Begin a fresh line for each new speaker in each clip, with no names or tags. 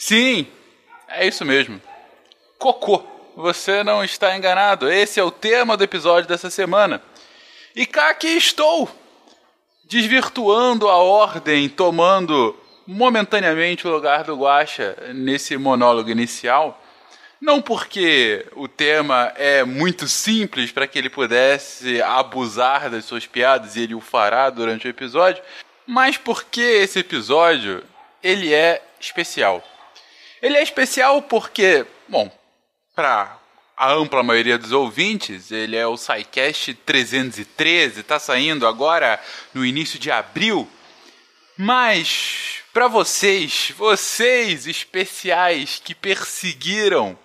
Sim, é isso mesmo. Cocô. Você não está enganado. Esse é o tema do episódio dessa semana. E cá aqui estou, desvirtuando a ordem, tomando momentaneamente o lugar do Guacha nesse monólogo inicial. Não porque o tema é muito simples para que ele pudesse abusar das suas piadas e ele o fará durante o episódio, mas porque esse episódio ele é especial. Ele é especial porque, bom, para a ampla maioria dos ouvintes, ele é o SciCast 313, está saindo agora no início de abril. Mas para vocês, vocês especiais que perseguiram,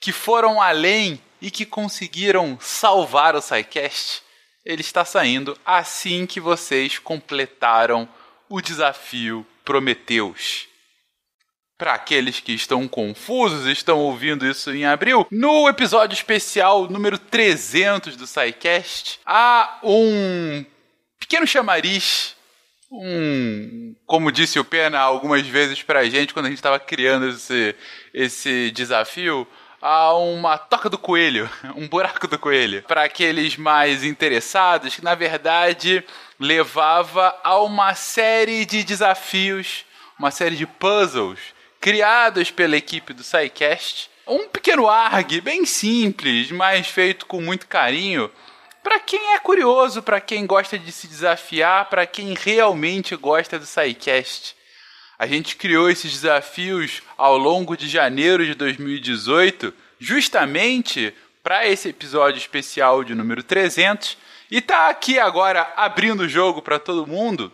que foram além e que conseguiram salvar o SciCast, ele está saindo assim que vocês completaram o desafio Prometeus. Para aqueles que estão confusos, estão ouvindo isso em abril, no episódio especial número 300 do SciCast, há um pequeno chamariz, um, como disse o Pena algumas vezes para a gente quando a gente estava criando esse, esse desafio, há uma toca do coelho, um buraco do coelho, para aqueles mais interessados, que na verdade levava a uma série de desafios, uma série de puzzles criados pela equipe do SciCast. Um pequeno ARG bem simples, mas feito com muito carinho. Para quem é curioso, para quem gosta de se desafiar, para quem realmente gosta do SciCast. A gente criou esses desafios ao longo de janeiro de 2018, justamente para esse episódio especial de número 300. E tá aqui agora abrindo o jogo para todo mundo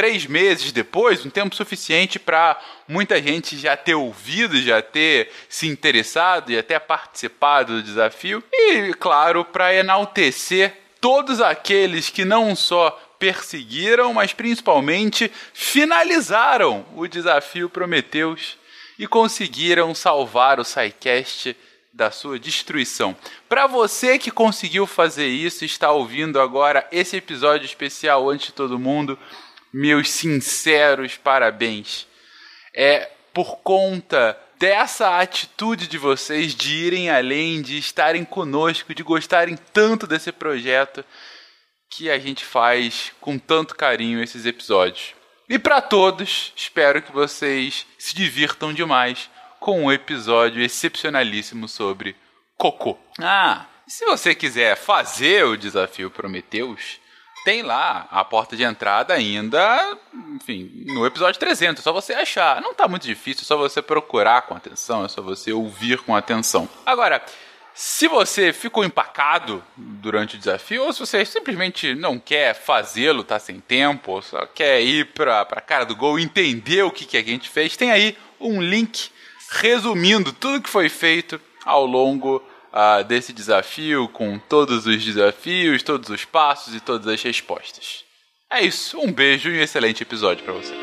três meses depois, um tempo suficiente para muita gente já ter ouvido, já ter se interessado e até participado do desafio. E, claro, para enaltecer todos aqueles que não só perseguiram, mas principalmente finalizaram o desafio Prometeus e conseguiram salvar o SciCast da sua destruição. Para você que conseguiu fazer isso, está ouvindo agora esse episódio especial antes de todo mundo, meus sinceros parabéns. É por conta dessa atitude de vocês de irem além, de estarem conosco, de gostarem tanto desse projeto que a gente faz com tanto carinho esses episódios. E para todos, espero que vocês se divirtam demais com um episódio excepcionalíssimo sobre cocô. Ah, se você quiser fazer o desafio Prometeus, tem lá a porta de entrada ainda, enfim, no episódio 300, é só você achar. Não tá muito difícil, é só você procurar com atenção, é só você ouvir com atenção. Agora, se você ficou empacado durante o desafio, ou se você simplesmente não quer fazê-lo, tá sem tempo, ou só quer ir pra, pra cara do gol entender o que, que a gente fez, tem aí um link resumindo tudo que foi feito ao longo uh, desse desafio, com todos os desafios, todos os passos e todas as respostas. É isso, um beijo e um excelente episódio para você.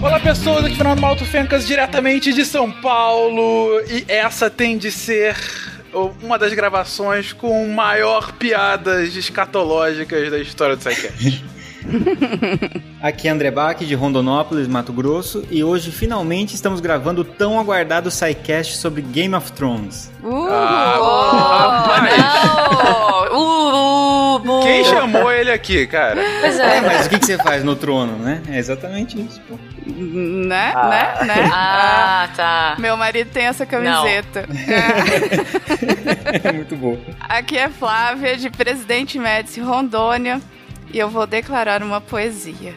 Olá pessoas, aqui Fernando Malto Fencas, diretamente de São Paulo, e essa tem de ser uma das gravações com maior piadas escatológicas da história do Sidecast.
Aqui é André Bach, de Rondonópolis, Mato Grosso, e hoje finalmente estamos gravando o tão aguardado SciCast sobre Game of Thrones.
Uh, ah, oh, uh, uh, Quem chamou ele aqui, cara?
Pois é. é mas o que, que você faz no trono, né? É exatamente isso, pô.
Né? Ah. Né? Né?
Ah, tá.
Meu marido tem essa camiseta.
É. Muito bom.
Aqui é Flávia, de Presidente Médici, Rondônia e eu vou declarar uma poesia.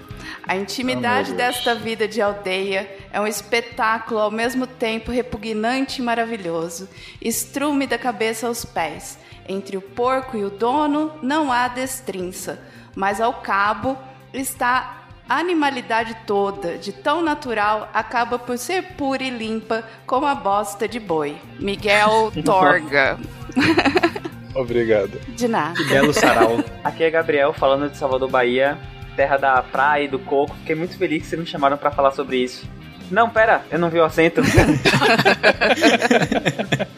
A intimidade oh, desta vida de aldeia é um espetáculo ao mesmo tempo repugnante e maravilhoso. Estrume da cabeça aos pés. Entre o porco e o dono não há destrinça, mas ao cabo está a animalidade toda, de tão natural, acaba por ser pura e limpa como a bosta de boi. Miguel Torga.
Obrigado.
De nada.
Que belo sarau.
Aqui é Gabriel falando de Salvador, Bahia, terra da praia e do coco. Fiquei muito feliz que vocês me chamaram para falar sobre isso.
Não, pera, eu não vi o acento.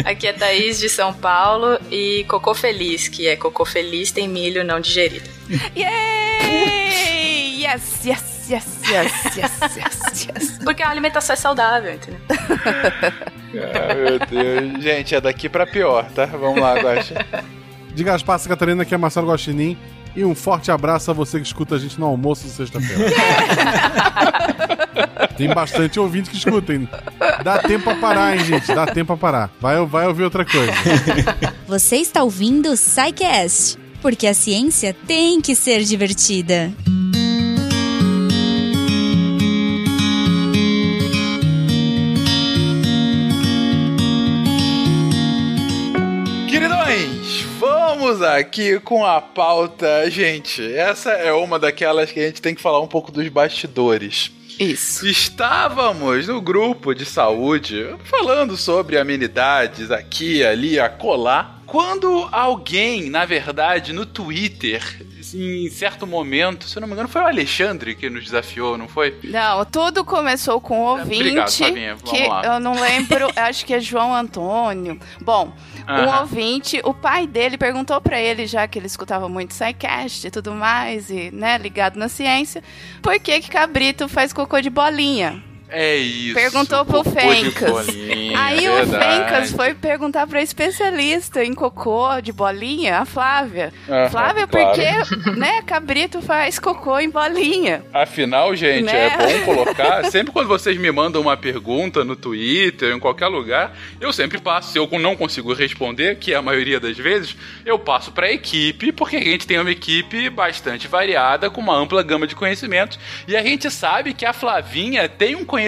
Aqui é Thaís de São Paulo e cocô feliz, que é cocô feliz tem milho não digerido.
Yay! Yes, yes, yes, yes, yes, yes, yes.
Porque a alimentação é saudável, entendeu?
Ah, meu Deus. Gente, é daqui pra pior, tá? Vamos lá, Guaxa.
Diga as passas, Catarina, que é Marcelo Guaxinim. E um forte abraço a você que escuta a gente no almoço de sexta-feira. Tem bastante ouvinte que escutem. Dá tempo pra parar, hein, gente? Dá tempo pra parar. Vai, vai ouvir outra coisa.
Você está ouvindo o SciCast, porque a ciência tem que ser divertida.
Vamos aqui com a pauta. Gente, essa é uma daquelas que a gente tem que falar um pouco dos bastidores.
Isso.
Estávamos no grupo de saúde falando sobre amenidades aqui, ali, acolá. Quando alguém, na verdade, no Twitter, em certo momento, se eu não me engano, foi o Alexandre que nos desafiou, não foi?
Não, tudo começou com um ouvinte
Obrigado. Vamos
que
lá.
eu não lembro, acho que é João Antônio. Bom, um
Aham.
ouvinte, o pai dele perguntou pra ele, já que ele escutava muito SciCast e tudo mais, e, né, ligado na ciência, por que que cabrito faz cocô de bolinha?
É isso.
Perguntou pro Fencas.
bolinha,
Aí o
verdade.
Fencas foi perguntar pra especialista em cocô de bolinha, a Flávia.
Aham,
Flávia,
claro.
por que, né, cabrito faz cocô em bolinha?
Afinal, gente,
Né?
é bom colocar. Sempre quando vocês me mandam uma pergunta no Twitter, em qualquer lugar, eu sempre passo. Se eu não consigo responder, que é a maioria das vezes, eu passo para a equipe, porque a gente tem uma equipe bastante variada, com uma ampla gama de conhecimentos. E a gente sabe que a Flavinha tem um conhecimento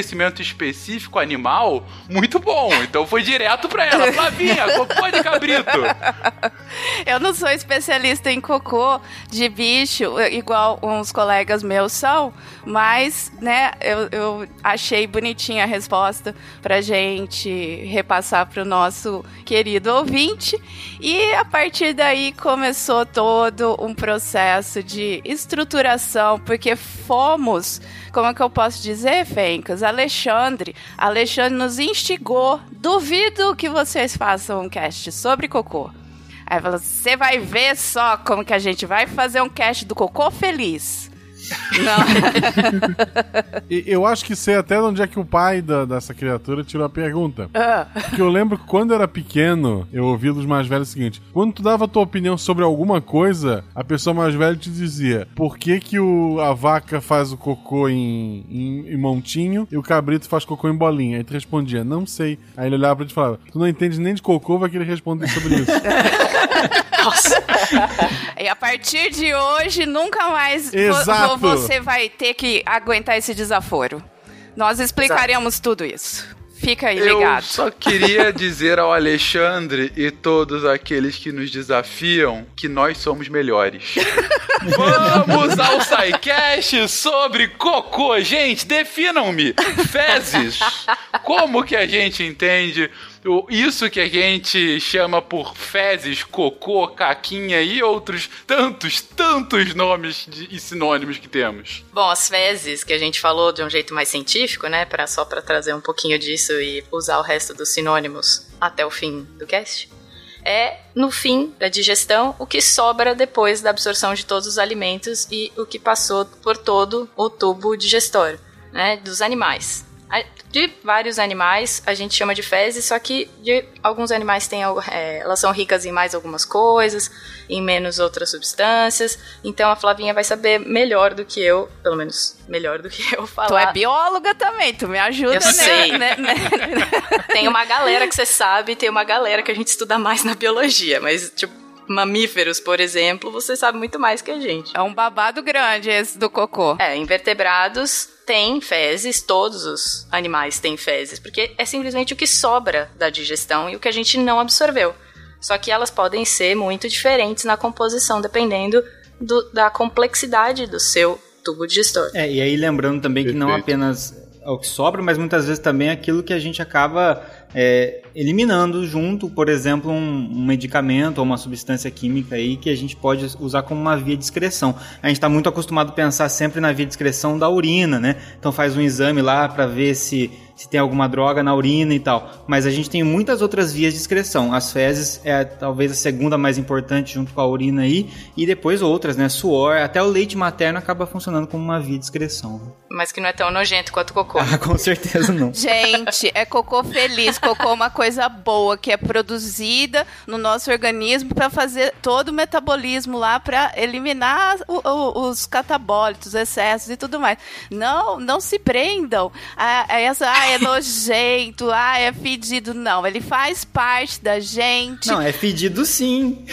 específico animal muito bom. Então foi direto para ela: Flavinha, cocô de cabrito.
Eu não sou especialista em cocô de bicho, igual uns colegas meus são, mas, né, eu, eu achei bonitinha a resposta pra gente repassar pro nosso querido ouvinte. E a partir daí começou todo um processo de estruturação, porque fomos, como é que eu posso dizer, Fencas? Alexandre, Alexandre nos instigou. Duvido que vocês façam um cast sobre cocô. Aí falou: você vai ver só como que a gente vai fazer um cast do Cocô Feliz. Não.
Eu acho que sei até de onde é que o pai da- dessa criatura tirou a pergunta.
Ah,
Porque eu lembro que quando eu era pequeno, eu ouvi dos mais velhos o seguinte: quando tu dava tua opinião sobre alguma coisa, a pessoa mais velha te dizia por que, que o, a vaca faz o cocô em, em, em montinho e o cabrito faz cocô em bolinha. Aí tu respondia, não sei. Aí ele olhava pra ti e falava: tu não entende nem de cocô, vai querer responder sobre isso.
Nossa,
e a partir de hoje, nunca mais
Exato.
Vo- você vai ter que aguentar esse desaforo. Nós explicaremos tudo isso. Fica aí
Eu
ligado.
só queria dizer ao Alexandre e todos aqueles que nos desafiam que nós somos melhores. Vamos ao SciCast sobre cocô. Gente, definam-me. Fezes. Como que a gente entende isso que a gente chama por fezes, cocô, caquinha e outros tantos, tantos nomes de- e sinônimos que temos?
Bom, as fezes que a gente falou de um jeito mais científico, né, para só para trazer um pouquinho disso e usar o resto dos sinônimos até o fim do cast, é no fim da digestão o que sobra depois da absorção de todos os alimentos e o que passou por todo o tubo digestório, né, dos animais. De vários animais a gente chama de fezes, só que de alguns animais tem, é, elas são ricas em mais algumas coisas, em menos outras substâncias. Então a Flavinha vai saber melhor do que eu, pelo menos melhor do que eu falar.
Tu é bióloga também, tu me ajuda,
Eu
né?
sei.
né- né-
Tem uma galera que você sabe, tem uma galera que a gente estuda mais na biologia, mas tipo mamíferos, por exemplo, você sabe muito mais que a gente.
É um babado grande esse do cocô.
É, invertebrados têm fezes, todos os animais têm fezes, porque é simplesmente o que sobra da digestão e o que a gente não absorveu. Só que elas podem ser muito diferentes na composição, dependendo do- da complexidade do seu tubo digestor.
É, e aí lembrando também que não apenas é o que sobra, mas muitas vezes também é aquilo que a gente acaba é, eliminando junto, por exemplo, um, um, medicamento ou uma substância química aí que a gente pode usar como uma via de excreção. A gente está muito acostumado a pensar sempre na via de excreção da urina, né? Então faz um exame lá para ver se se tem alguma droga na urina e tal. Mas a gente tem muitas outras vias de excreção. As fezes é talvez a segunda mais importante junto com a urina aí, e depois outras, né? Suor, até o leite materno acaba funcionando como uma via de excreção.
Mas que não é tão nojento quanto cocô.
Ah, com certeza não.
gente, é cocô feliz, cocô é uma coisa boa que é produzida no nosso organismo para fazer todo o metabolismo lá para eliminar o, o, os catabólitos, excessos e tudo mais. Não, não se prendam a, a essa ah, é nojento, ah, é fedido. Não, ele faz parte da gente.
Não, é fedido sim.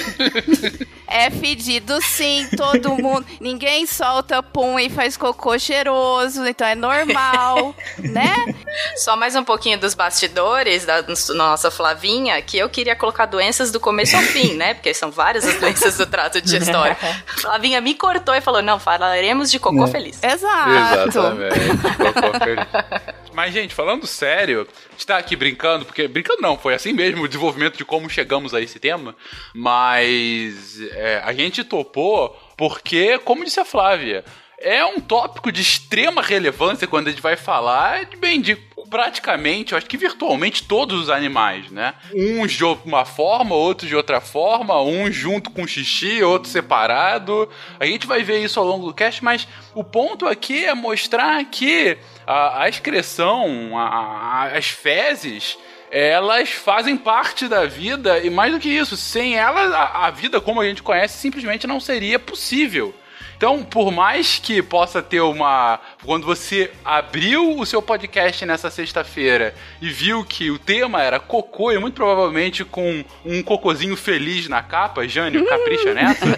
É fedido sim, todo mundo. Ninguém solta pum e faz cocô cheiroso, então é normal, né?
Só mais um pouquinho dos bastidores da nossa Flavinha, que eu queria colocar doenças do começo ao fim, né? Porque são várias as doenças do trato digestório. Flavinha me cortou e falou: não, falaremos de cocô é. feliz.
Exato.
Exatamente. cocô feliz. Mas, gente, falando sério, a gente tá aqui brincando, porque. Brincando não, foi assim mesmo o desenvolvimento de como chegamos a esse tema. Mas é, a gente topou porque, como disse a Flávia, é um tópico de extrema relevância quando a gente vai falar de bem de praticamente, eu acho que virtualmente todos os animais, né? Uns de uma forma, outros de outra forma, uns junto com xixi, outro separado. A gente vai ver isso ao longo do cast, mas o ponto aqui é mostrar que a, a excreção, a, as fezes, elas fazem parte da vida e mais do que isso, sem elas a, a, vida como a gente conhece simplesmente não seria possível. Então, por mais que possa ter uma. Quando você abriu o seu podcast nessa sexta-feira e viu que o tema era cocô, e muito provavelmente com um cocôzinho feliz na capa, Jânio, capricha nessa.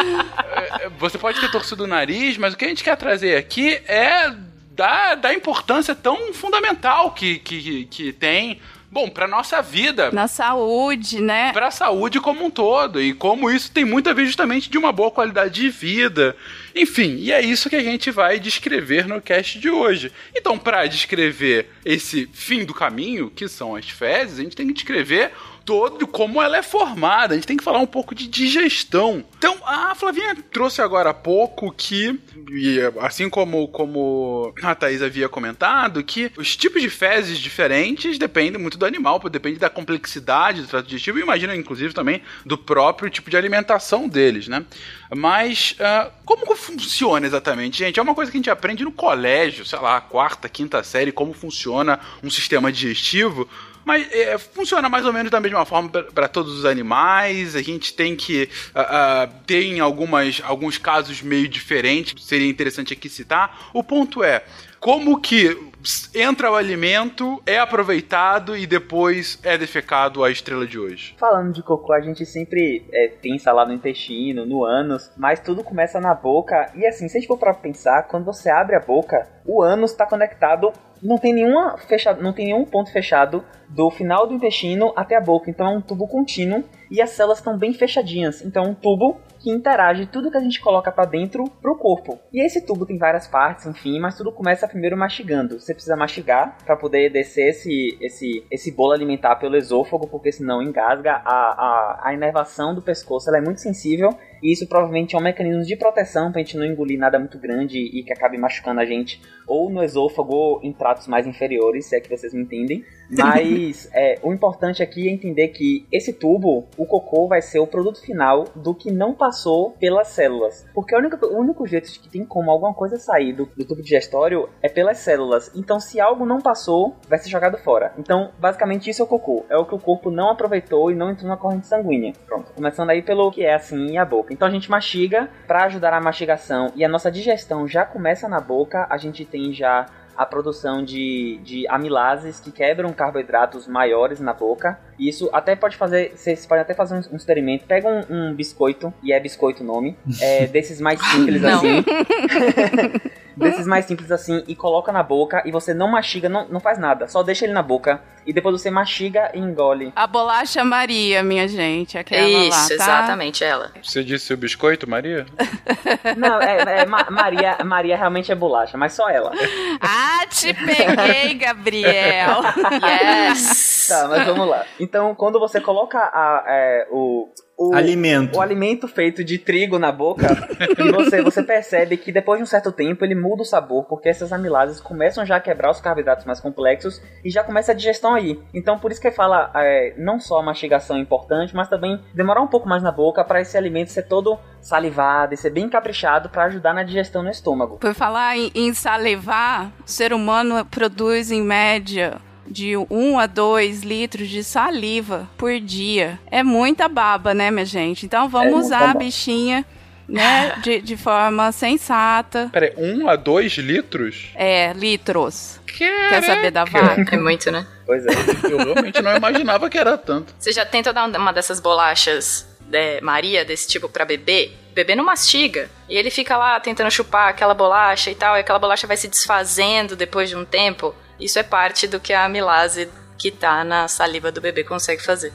Você pode ter torcido o nariz, mas o que a gente quer trazer aqui é da, da importância tão fundamental que, que, que tem bom, para nossa vida.
Na saúde, né?
Para a saúde como um todo. E como isso tem muito a ver justamente de uma boa qualidade de vida. Enfim, e é isso que a gente vai descrever no cast de hoje. Então, para descrever esse fim do caminho, que são as fezes, a gente tem que descrever todo como ela é formada. A gente tem que falar um pouco de digestão. Então, a Flavinha trouxe agora há pouco que, assim como, como a Thaís havia comentado, que os tipos de fezes diferentes dependem muito do animal, depende da complexidade do trato digestivo e imagina, inclusive, também do próprio tipo de alimentação deles, né? Mas uh, como funciona exatamente, gente? É uma coisa que a gente aprende no colégio, sei lá, quarta, quinta série, como funciona um sistema digestivo. Mas é, funciona mais ou menos da mesma forma para todos os animais. A gente tem que. Uh, uh, tem algumas, alguns casos meio diferentes, seria interessante aqui citar. O ponto é. Como que entra o alimento, é aproveitado e depois é defecado a estrela de hoje?
Falando de cocô, a gente sempre é, pensa lá no intestino, no ânus, mas tudo começa na boca. E assim, se a gente for para pensar, quando você abre a boca, o ânus está conectado não tem nenhuma fechado, não tem nenhum ponto fechado do final do intestino até a boca, então é um tubo contínuo e as células estão bem fechadinhas. Então é um tubo que interage tudo que a gente coloca para dentro pro corpo. E esse tubo tem várias partes, enfim, mas tudo começa primeiro mastigando. Você precisa mastigar para poder descer esse, esse, esse bolo alimentar pelo esôfago, porque senão engasga. A, a, a inervação do pescoço ela é muito sensível e isso provavelmente é um mecanismo de proteção pra gente não engolir nada muito grande e que acabe machucando a gente, ou no esôfago ou em tratos mais inferiores, se é que vocês me entendem. Mas é, o importante aqui é entender que esse tubo, o cocô, vai ser o produto final do que não passou pelas células. Porque o único, o único jeito de que tem como alguma coisa sair do, do tubo digestório é pelas células. Então, se algo não passou, vai ser jogado fora. Então, basicamente, isso é o cocô. É o que o corpo não aproveitou e não entrou na corrente sanguínea. Pronto. Começando aí pelo que é assim a boca. Então a gente mastiga para ajudar a mastigação e a nossa digestão já começa na boca. A gente tem já a produção de, de amilases que quebram carboidratos maiores na boca. Isso até pode fazer, vocês podem até fazer um, um experimento. Pega um, um, biscoito, e é biscoito o nome, é, desses mais simples assim. desses mais simples assim, e coloca na boca, e você não mastiga, não, não faz nada, só deixa ele na boca, e depois você mastiga e engole.
A bolacha Maria, minha gente, aquela
Isso,
lá, tá?
exatamente ela.
Você disse o biscoito, Maria?
Não, é, é, Ma- Maria, Maria realmente é bolacha, mas só ela.
Ah, te peguei, Gabriel.
Yes!
Tá, mas vamos lá. Então, quando você coloca a, é, o, o
Alimento.
o alimento feito de trigo na boca, e você, você percebe que depois de um certo tempo ele muda o sabor, porque essas amilases começam já a quebrar os carboidratos mais complexos e já começa a digestão aí. Então por isso que fala é, não só a mastigação é importante, mas também demorar um pouco mais na boca para esse alimento ser todo salivado e ser bem caprichado para ajudar na digestão no estômago.
Por falar em, em salivar, o ser humano produz em média de 1 a 2 litros de saliva por dia. É muita baba, né, minha gente? Então
É
vamos
muita
usar a bixinha, né, de, de forma sensata.
Peraí, um a dois litros?
É, litros. Quer
Caraca.
saber da vaca?
É muito, né?
Pois é.
Eu realmente não imaginava que era tanto.
Você já tenta dar uma dessas bolachas é, Maria, desse tipo, pra bebê? O bebê não mastiga. E ele fica lá tentando chupar aquela bolacha e tal, e aquela bolacha vai se desfazendo depois de um tempo. Isso é parte do que a amilase que tá na saliva do bebê consegue fazer.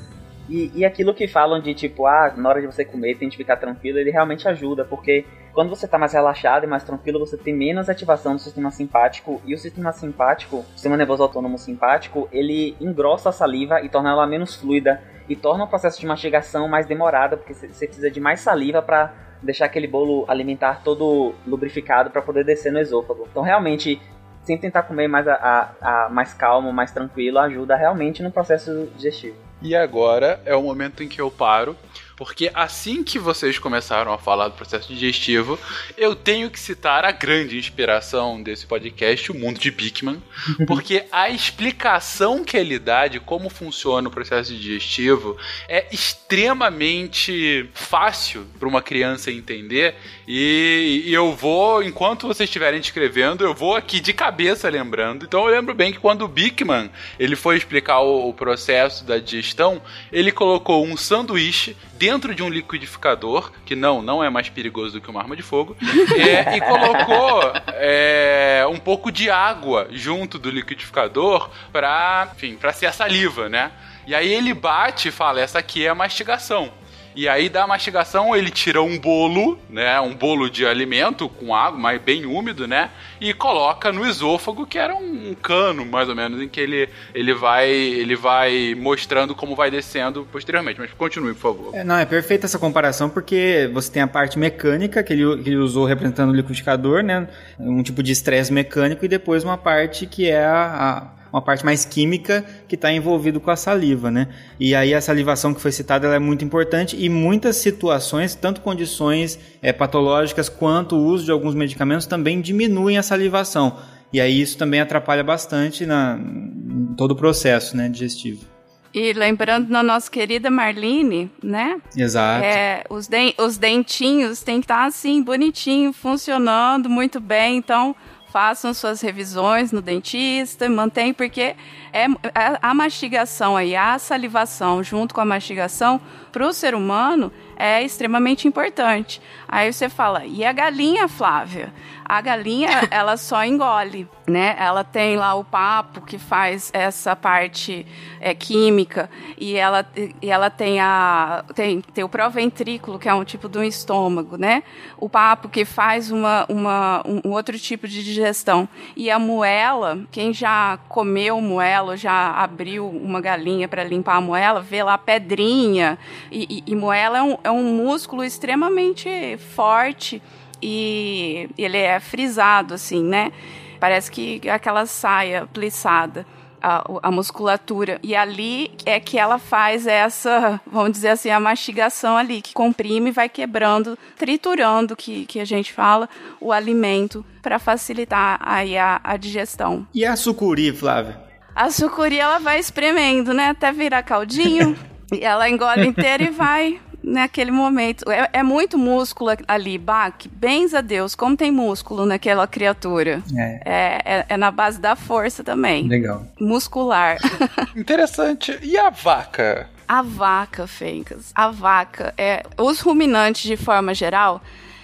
E, e aquilo que falam de tipo, ah, na hora de você comer tem que ficar tranquilo, ele realmente ajuda, porque quando você tá mais relaxado e mais tranquilo, você tem menos ativação do sistema simpático, e o sistema simpático, o sistema nervoso autônomo simpático, ele engrossa a saliva e torna ela menos fluida, e torna o processo de mastigação mais demorado, porque você precisa de mais saliva para deixar aquele bolo alimentar todo lubrificado para poder descer no esôfago. Então realmente sempre tentar comer mais, a, a- a- mais calmo, mais tranquilo, ajuda realmente no processo digestivo.
E agora é o momento em que eu paro, porque assim que vocês começaram a falar do processo digestivo, eu tenho que citar a grande inspiração desse podcast, o mundo de Bickman, porque a explicação que ele dá de como funciona o processo digestivo é extremamente fácil para uma criança entender e, e eu vou, enquanto vocês estiverem descrevendo, eu vou aqui de cabeça lembrando. Então eu lembro bem que quando o Bickman ele foi explicar o, o processo da digestão, ele colocou um sanduíche dentro de um liquidificador, que não, não é mais perigoso do que uma arma de fogo, é, e colocou é, um pouco de água junto do liquidificador para, para ser a saliva, né? E aí ele bate e fala, essa aqui é a mastigação. E aí da mastigação ele tira um bolo, né, um bolo de alimento com água, mas bem úmido, né, e coloca no esôfago, que era um, cano mais ou menos em que ele, ele vai ele vai mostrando como vai descendo posteriormente. Mas continue, por favor.
É, não, é perfeita essa comparação porque você tem a parte mecânica que ele, que ele usou representando o liquidificador, né? Um tipo de estresse mecânico e depois uma parte que é a- uma parte mais química que está envolvido com a saliva, né? E aí a salivação que foi citada é muito importante e muitas situações, tanto condições é, patológicas quanto o uso de alguns medicamentos também diminuem a salivação. E aí isso também atrapalha bastante na, em todo o processo, né, digestivo.
E lembrando na nossa querida Marlene, né?
Exato.
É, os, den- os dentinhos têm que estar assim, bonitinho, funcionando muito bem. Então, façam suas revisões no dentista, mantém, porque é, a, a mastigação aí, a salivação junto com a mastigação, para o ser humano, é extremamente importante. Aí você fala, e a galinha, Flávia? A galinha, ela só engole, né? Ela tem lá o papo que faz essa parte é, química e ela, e ela tem, a, tem, tem o proventrículo, que é um tipo de estômago, né? O papo que faz uma, uma, um outro tipo de digestão. E a moela, quem já comeu moela, já abriu uma galinha para limpar a moela, vê lá pedrinha. E, e, e moela é um, é um músculo extremamente forte e ele é frisado, assim, né? Parece que aquela saia plissada. A, a, musculatura. E ali é que ela faz essa, vamos dizer assim, a mastigação ali, que comprime e vai quebrando, triturando, que, que a gente fala, o alimento para facilitar aí a, a, digestão.
E a sucuri, Flávia?
A sucuri, ela vai espremendo, né? Até virar caldinho. e ela engole inteira e vai naquele momento. É, é, muito músculo ali, Bach. Bens a Deus, como tem músculo naquela criatura.
É.
É, é na base da força também.
Legal.
Muscular.
Interessante. E a vaca?
A vaca, Fencas. A vaca é. Os ruminantes, de forma geral,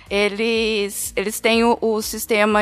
eles, eles têm o, o sistema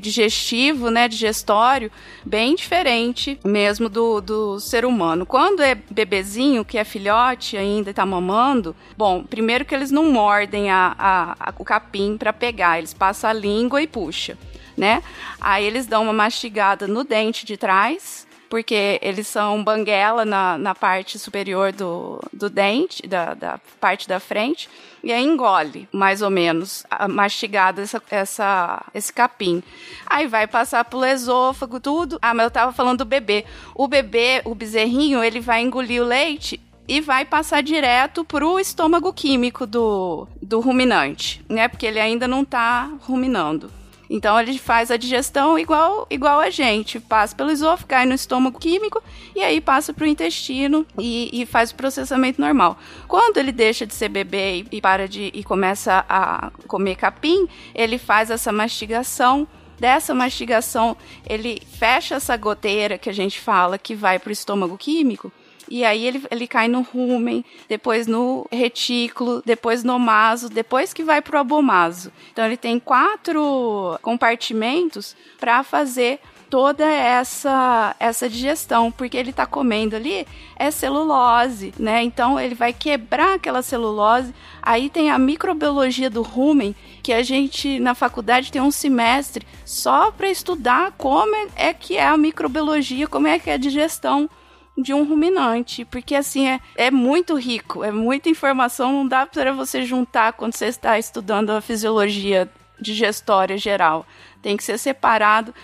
digestivo, né, digestório, bem diferente mesmo do, do ser humano. Quando é bebezinho, que é filhote ainda está mamando, bom, primeiro que eles não mordem a, a, a o capim para pegar, eles passam a língua e puxa, né? Aí eles dão uma mastigada no dente de trás, porque eles são banguela na, na parte superior do, do dente, da, da parte da frente, e aí engole, mais ou menos, mastigado essa, essa, esse capim. Aí vai passar pro esôfago, tudo. Ah, mas eu tava falando do bebê. O bebê, o bezerrinho, ele vai engolir o leite e vai passar direto pro estômago químico do, do ruminante, né? Porque ele ainda não tá ruminando. Então ele faz a digestão igual, igual a gente, passa pelo esôfago, cai no estômago químico e aí passa para o intestino e, e, faz o processamento normal. Quando ele deixa de ser bebê e, para de e começa a comer capim, ele faz essa mastigação dessa mastigação, ele fecha essa goteira que a gente fala que vai para o estômago químico e aí ele, ele cai no rumen, depois no retículo, depois no maso, depois que vai para o abomaso. Então ele tem quatro compartimentos para fazer toda essa essa digestão, porque ele está comendo ali é celulose, né? Então ele vai quebrar aquela celulose. Aí tem a microbiologia do rumen, que a gente na faculdade tem um semestre só para estudar como é que é a microbiologia, como é que é a digestão de um ruminante, porque assim é, é muito rico, é muita informação, não dá para você juntar quando você está estudando a fisiologia digestória geral. Tem que ser separado,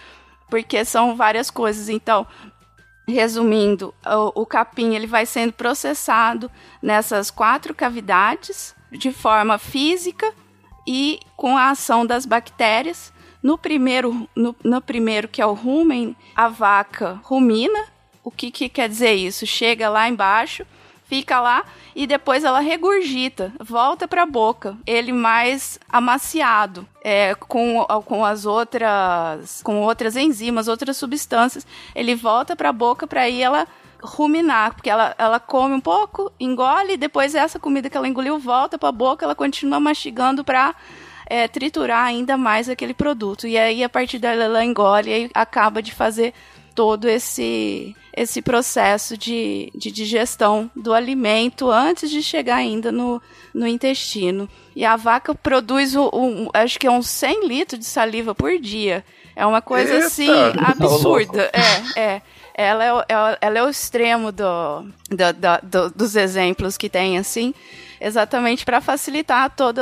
porque são várias coisas. Então, resumindo, o, o capim ele vai sendo processado nessas quatro cavidades de forma física e com a ação das bactérias. No primeiro, no, no primeiro que é o rumen, a vaca rumina, o que, que quer dizer isso? Chega lá embaixo, fica lá e depois ela regurgita, volta para a boca. Ele mais amaciado, é, com, com as outras, com outras enzimas, outras substâncias, ele volta para a boca para aí ela ruminar, porque ela, ela come um pouco, engole, e depois essa comida que ela engoliu volta para a boca, ela continua mastigando para é, triturar ainda mais aquele produto. E aí, a partir dela, ela engole e acaba de fazer todo esse esse processo de, de digestão do alimento antes de chegar ainda no, no intestino. E a vaca produz, um, um, acho que é uns 100 litros de saliva por dia. É uma coisa Eita. assim absurda. é, é. Ela é, ela, ela é o extremo do, do, do, do, dos exemplos que tem, assim, exatamente para facilitar todo,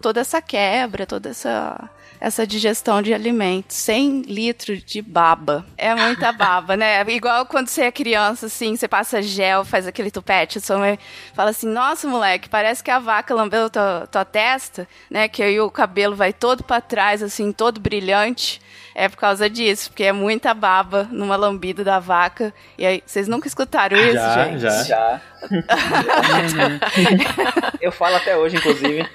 toda essa quebra, toda essa essa digestão de alimentos. 100 litros de baba. É muita baba, né? Igual quando você é criança, assim, você passa gel, faz aquele tupete, sua mãe fala assim, nossa, moleque, parece que a vaca lambeu tua, tua testa, né? Que aí o cabelo vai todo para trás, assim, todo brilhante. É por causa disso, porque é muita baba numa lambida da vaca. E aí, vocês nunca escutaram isso,
já,
gente?
Já, já. Eu falo até hoje, inclusive.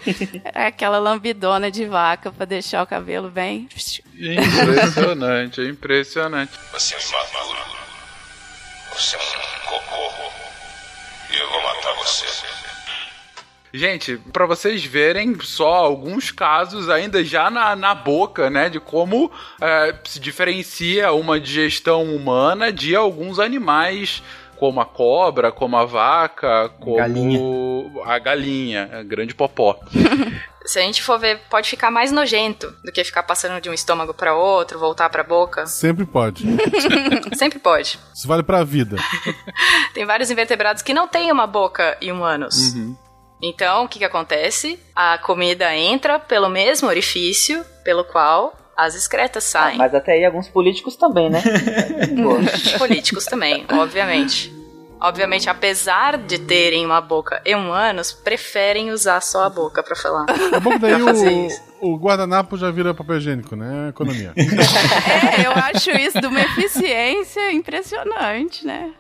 É aquela lambidona de vaca para deixar o cabelo bem.
Impressionante, é impressionante.
Você me matou. Você é um cocô. E eu vou matar você.
Gente, para vocês verem só alguns casos ainda já na, na boca, né, de como é, se diferencia uma digestão humana de alguns animais como a cobra, como a vaca, como
galinha.
a galinha, a grande popó.
Se a gente for ver, pode ficar mais nojento do que ficar passando de um estômago para outro, voltar para a boca.
Sempre pode.
Sempre pode.
Isso vale para a vida.
Tem vários invertebrados que não têm uma boca e humanos. Uhum. Então, o que, que acontece? A comida entra pelo mesmo orifício pelo qual as excretas saem. Ah,
mas até aí alguns políticos também, né?
políticos também, obviamente. Obviamente, apesar de terem uma boca e um ânus, preferem usar só a boca para falar.
É bom que daí o, o, guardanapo já vira papel higiênico, né? Economia.
é, eu acho isso de uma eficiência impressionante, né?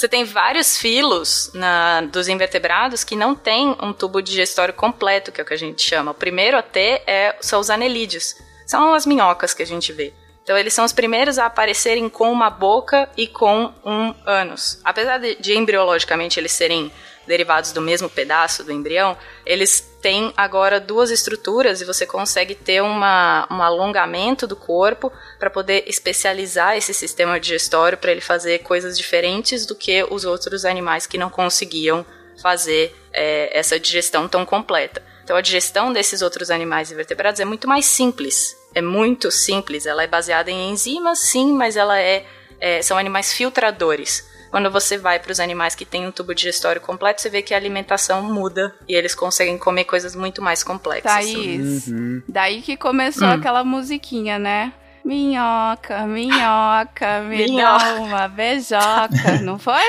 Você tem vários filos na, dos invertebrados que não tem um tubo digestório completo, que é o que a gente chama. O primeiro a ter é, são os anelídeos. São as minhocas que a gente vê. Então eles são os primeiros a aparecerem com uma boca e com um ânus. Apesar de, de embriologicamente eles serem derivados do mesmo pedaço do embrião, eles têm agora duas estruturas e você consegue ter uma, um alongamento do corpo para poder especializar esse sistema digestório para ele fazer coisas diferentes do que os outros animais que não conseguiam fazer é, essa digestão tão completa. Então a digestão desses outros animais invertebrados é muito mais simples. É muito simples. Ela é baseada em enzimas, sim, mas ela é, é são animais filtradores. Quando você vai para os animais que têm um tubo digestório completo, você vê que a alimentação muda e eles conseguem comer coisas muito mais complexas.
Thaís, uhum. daí que começou hum. aquela musiquinha, né? Minhoca, minhoca, me minhoca. dá uma beijoca, não foi?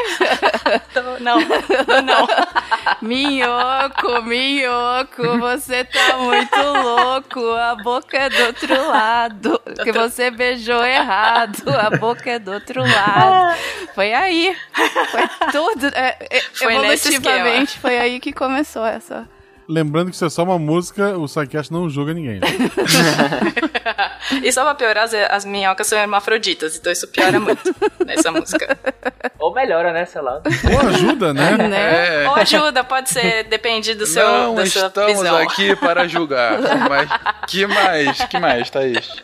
não, não.
Minhoco, minhoco, você tá muito louco, a boca é do outro lado, que você beijou errado, a boca é do outro lado. Foi aí, foi tudo, é, é, foi evolutivamente, foi aí que começou essa
Lembrando que isso é só uma música, o Psycast não julga ninguém. Né?
e só pra piorar, as, as minhocas são hermafroditas, então isso piora muito nessa música.
Ou melhora, né, sei lá.
Ou ajuda, né?
né? É. Ou ajuda, pode ser, depende do seu
Não
da
sua
estamos
visão. aqui para julgar. Mas que mais? Que mais, Thaís?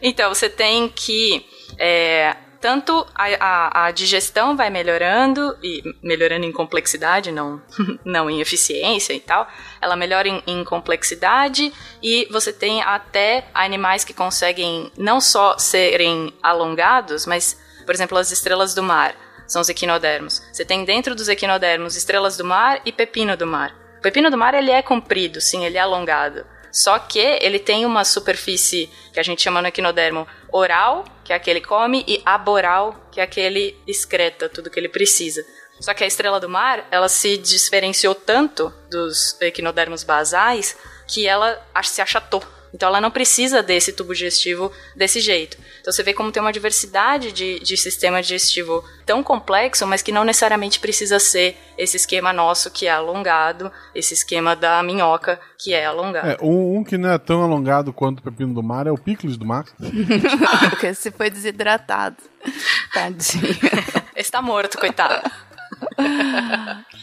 Então, você tem que... É, tanto a, a, a, digestão vai melhorando, e melhorando em complexidade, não, não em eficiência e tal, ela melhora em, em, complexidade e você tem até animais que conseguem não só serem alongados, mas, por exemplo, as estrelas do mar, são os equinodermos. Você tem dentro dos equinodermos estrelas do mar e pepino do mar. O pepino do mar ele é comprido, sim, ele é alongado. Só que ele tem uma superfície que a gente chama no equinodermo oral, que é aquele come, e aboral, que é aquele excreta tudo que ele precisa. Só que a estrela do mar, ela se diferenciou tanto dos equinodermos basais que ela se achatou. Então ela não precisa desse tubo digestivo desse jeito. Então você vê como tem uma diversidade de, de sistema digestivo tão complexo, mas que não necessariamente precisa ser esse esquema nosso que é alongado, esse esquema da minhoca que é alongado.
É, um, um que não é tão alongado quanto o pepino do mar é o picles do mar.
Porque você foi desidratado. Tadinho.
Está morto, coitado.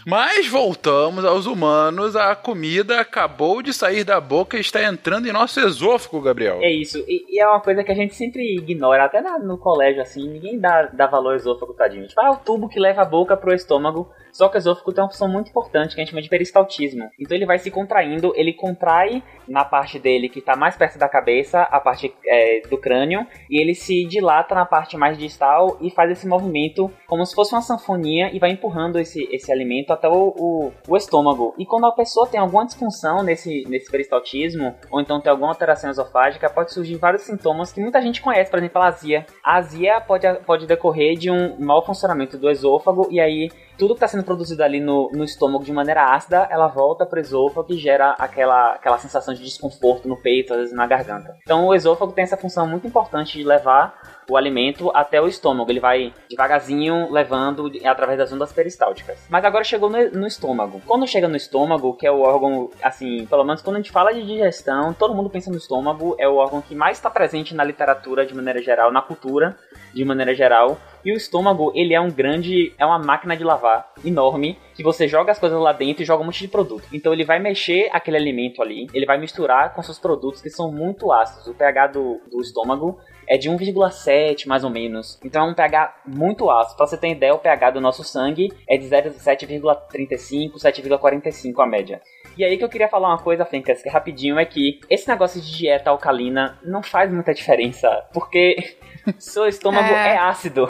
Mas voltamos aos humanos. A comida acabou de sair da boca e está entrando em nosso esôfago, Gabriel.
É isso. E, e é uma coisa que a gente sempre ignora, até na, no colégio, assim, ninguém dá, dá valor ao esôfago, tadinho. Tipo, ah, o tubo que leva a boca pro estômago. Só que o esôfago tem uma função muito importante que a gente chama de peristaltismo. Então ele vai se contraindo, ele contrai na parte dele que está mais perto da cabeça, a parte é, do crânio, e ele se dilata na parte mais distal e faz esse movimento como se fosse uma sanfonia e vai empurrando esse, esse alimento até o, o, o estômago. E quando a pessoa tem alguma disfunção nesse, nesse peristaltismo, ou então tem alguma alteração esofágica, pode surgir vários sintomas que muita gente conhece, por exemplo, a azia. A azia pode, pode decorrer de um mau funcionamento do esôfago, e aí tudo que está sendo produzido ali no, no estômago de maneira ácida, ela volta para o esôfago e gera aquela, aquela sensação de desconforto no peito, às vezes na garganta. Então o esôfago tem essa função muito importante de levar o alimento até o estômago. Ele vai devagarzinho levando através das ondas peristálticas. Mas agora chegou no, no, estômago. Quando chega no estômago, que é o órgão, assim, pelo menos quando a gente fala de digestão, todo mundo pensa no estômago, é o órgão que mais está presente na literatura de maneira geral, na cultura de maneira geral. E o estômago, ele é um grande, é uma máquina de lavar enorme, que você joga as coisas lá dentro e joga um monte de produto. Então ele vai mexer aquele alimento ali, ele vai misturar com seus produtos que são muito ácidos. O pH do, do estômago é de 1,7 mais ou menos. Então é um pH muito ácido. Pra você ter ideia, o pH do nosso sangue é de 7,35, 7,45 a média. E aí que eu queria falar uma coisa, Fencas, que rapidinho é que esse negócio de dieta alcalina não faz muita diferença, porque seu estômago é, é ácido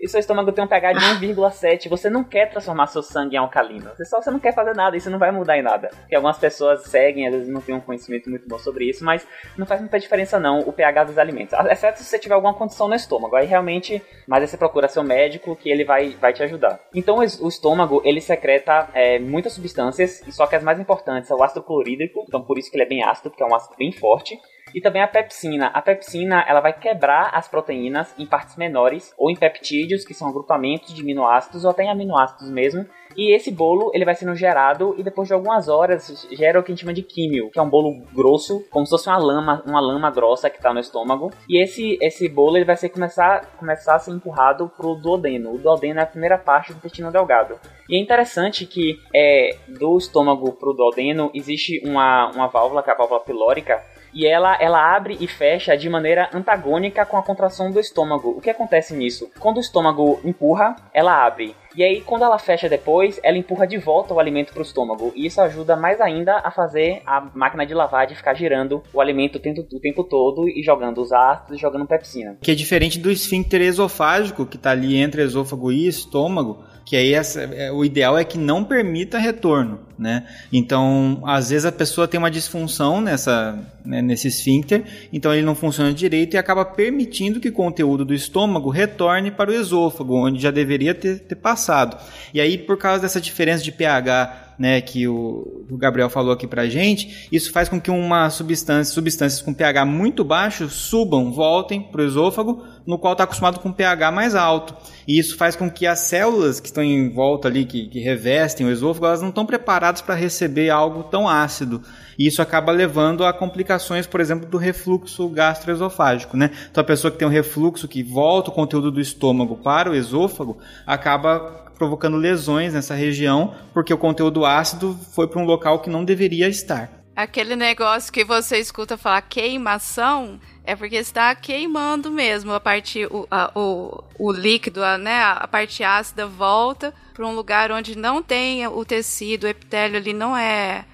e seu estômago tem um pH de 1,7, você não quer transformar seu sangue em alcalino. Você só você não quer fazer nada, isso não vai mudar em nada. Porque algumas pessoas seguem, às vezes não têm um conhecimento muito bom sobre isso, mas não faz muita diferença não o pH dos alimentos. Exceto se você tiver alguma condição no estômago. Aí realmente, mas aí você procura seu médico que ele vai, vai te ajudar. Então o estômago, ele secreta é, muitas substâncias, só que as mais importantes são o ácido clorídrico, então por isso que ele é bem ácido, porque é um ácido bem forte E também a pepsina. A pepsina, ela vai quebrar as proteínas em partes menores ou em peptídeos, que são agrupamentos de aminoácidos ou até em aminoácidos mesmo, e esse bolo ele vai sendo gerado e depois de algumas horas gera o que a gente chama de químio, que é um bolo grosso, como se fosse uma lama, uma lama grossa que está no estômago. E esse esse bolo ele vai ser começar começar a ser empurrado pro duodeno. O duodeno é a primeira parte do intestino delgado. E é interessante que é, do estômago pro duodeno existe uma, uma válvula, que é a válvula pilórica, e ela, ela abre e fecha de maneira antagônica com a contração do estômago. O que acontece nisso? Quando o estômago empurra, ela abre. E aí, quando ela fecha depois, ela empurra de volta o alimento para o estômago. E isso ajuda mais ainda a fazer a máquina de lavagem ficar girando o alimento o tempo, o tempo todo e jogando os ácidos e jogando pepsina.
Que é diferente do esfíncter esofágico, que está ali entre esôfago e estômago, que aí essa, é, o ideal é que não permita retorno, né? Então, às vezes a pessoa tem uma disfunção nessa, né, nesse esfíncter, então ele não funciona direito e acaba permitindo que o conteúdo do estômago retorne para o esôfago, onde já deveria ter, ter passado. E aí, por causa dessa diferença de pH né, que o, o, Gabriel falou aqui pra gente, isso faz com que uma substância, substâncias com pH muito baixo subam, voltem para o esôfago, no qual está acostumado com pH mais alto. E isso faz com que as células que estão em volta ali, que, que revestem o esôfago, elas não estão preparadas para receber algo tão ácido. E isso acaba levando a complicações, por exemplo, do refluxo gastroesofágico, né? Então a pessoa que tem um refluxo que volta o conteúdo do estômago para o esôfago, acaba provocando lesões nessa região, porque o conteúdo ácido foi para um local que não deveria estar.
Aquele negócio que você escuta falar queimação, é porque está queimando mesmo a parte o, a, o, o líquido, a, né, a parte ácida volta para um lugar onde não tem o tecido, o epitélio ali não é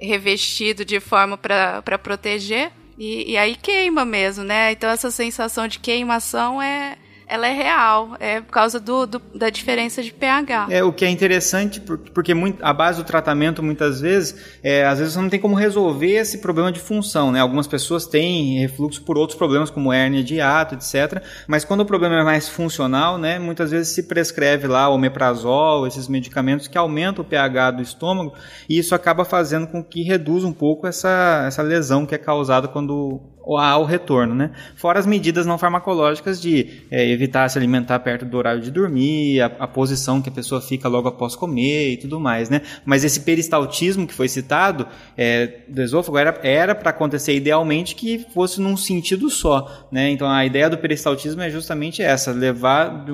revestido de forma para proteger e, e, aí queima mesmo, né? Então essa sensação de queimação é ela é real, é por causa do, do, da diferença de pH.
É o que é interessante, porque muito, a base do tratamento muitas vezes, é, às vezes você não tem como resolver esse problema de função, né? Algumas pessoas têm refluxo por outros problemas, como hérnia de hiato, etc. Mas quando o problema é mais funcional, né? Muitas vezes se prescreve lá o omeprazol, esses medicamentos que aumentam o pH do estômago, e isso acaba fazendo com que reduza um pouco essa, essa lesão que é causada quando há o retorno, né? Fora as medidas não farmacológicas de é, evitar se alimentar perto do horário de dormir, a, a, posição que a pessoa fica logo após comer e tudo mais, né? Mas esse peristaltismo que foi citado é, do esôfago era para acontecer idealmente que fosse num sentido só, né? Então a ideia do peristaltismo é justamente essa, levar,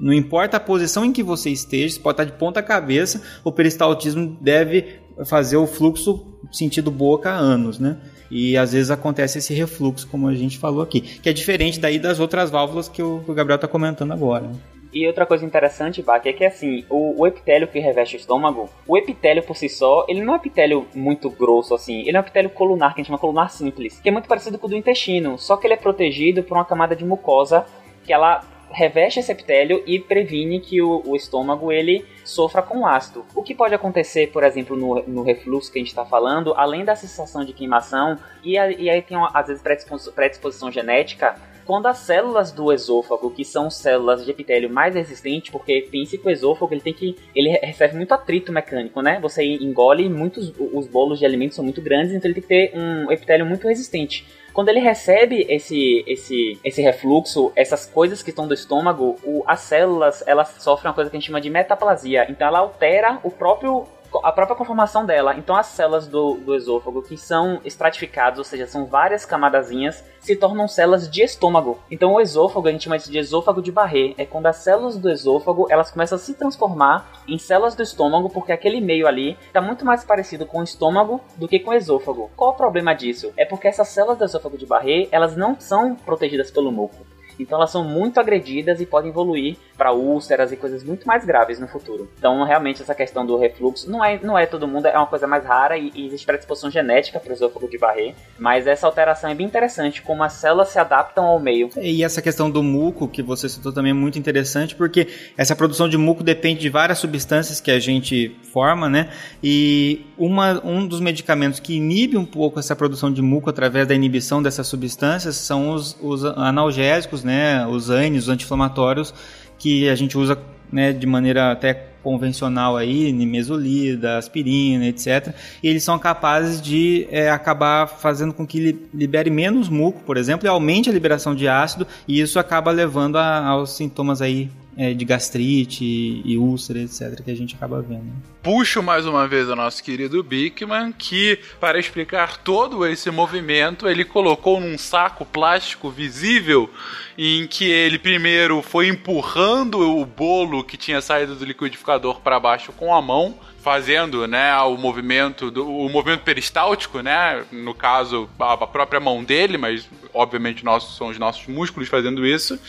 não importa a posição em que você esteja, você pode estar de ponta cabeça, o peristaltismo deve fazer o fluxo sentido boca anos, né? E às vezes acontece esse refluxo, como a gente falou aqui, que é diferente daí das outras válvulas que o, Gabriel está comentando agora.
E outra coisa interessante, Bach, é que assim, o, o, epitélio que reveste o estômago, o epitélio por si só, ele não é um epitélio muito grosso assim, ele é um epitélio colunar, que a gente chama colunar simples, que é muito parecido com o do intestino, só que ele é protegido por uma camada de mucosa que ela reveste esse epitélio e previne que o, o, estômago ele sofra com ácido. O que pode acontecer, por exemplo, no, no refluxo que a gente está falando, além da sensação de queimação, e, a, e aí tem às vezes predisposição, predisposição genética, quando as células do esôfago, que são células de epitélio mais resistentes, porque pense que o esôfago ele tem que ele recebe muito atrito mecânico, né? Você engole muitos os bolos de alimentos são muito grandes, então ele tem que ter um epitélio muito resistente. Quando ele recebe esse, esse, esse refluxo, essas coisas que estão do estômago, o, as células elas sofrem uma coisa que a gente chama de metaplasia. Então ela altera o próprio a própria conformação dela. Então as células do, do esôfago que são estratificadas, ou seja, são várias camadazinhas, se tornam células de estômago. Então o esôfago a gente chama isso de esôfago de Barré. É quando as células do esôfago elas começam a se transformar em células do estômago, porque aquele meio ali está muito mais parecido com o estômago do que com o esôfago. Qual o problema disso? É porque essas células do esôfago de Barré elas não são protegidas pelo muco. Então elas são muito agredidas e podem evoluir para úlceras e coisas muito mais graves no futuro. Então realmente essa questão do refluxo não é, não é todo mundo, é uma coisa mais rara e, e existe predisposição genética para o esôfago de Barré, mas essa alteração é bem interessante, como as células se adaptam ao meio.
E essa questão do muco que você citou também é muito interessante, porque essa produção de muco depende de várias substâncias que a gente forma, né? E uma, um dos medicamentos que inibe um pouco essa produção de muco através da inibição dessas substâncias são os, os analgésicos, né? Os ANES, os anti-inflamatórios, que a gente usa né, de maneira até convencional aí, nimesulida, aspirina, etc. E eles são capazes de é, acabar fazendo com que libere menos muco, por exemplo, e aumente a liberação de ácido, e isso acaba levando a, aos sintomas aí é, de gastrite e úlcera, etc., que a gente acaba vendo.
Puxo mais uma vez o nosso querido Bickman, que, para explicar todo esse movimento, ele colocou num saco plástico visível em que ele primeiro foi empurrando o bolo que tinha saído do liquidificador para baixo com a mão, fazendo, né, o movimento do o movimento peristáltico, né, no caso a, própria mão dele, mas obviamente nossos são os nossos músculos fazendo isso.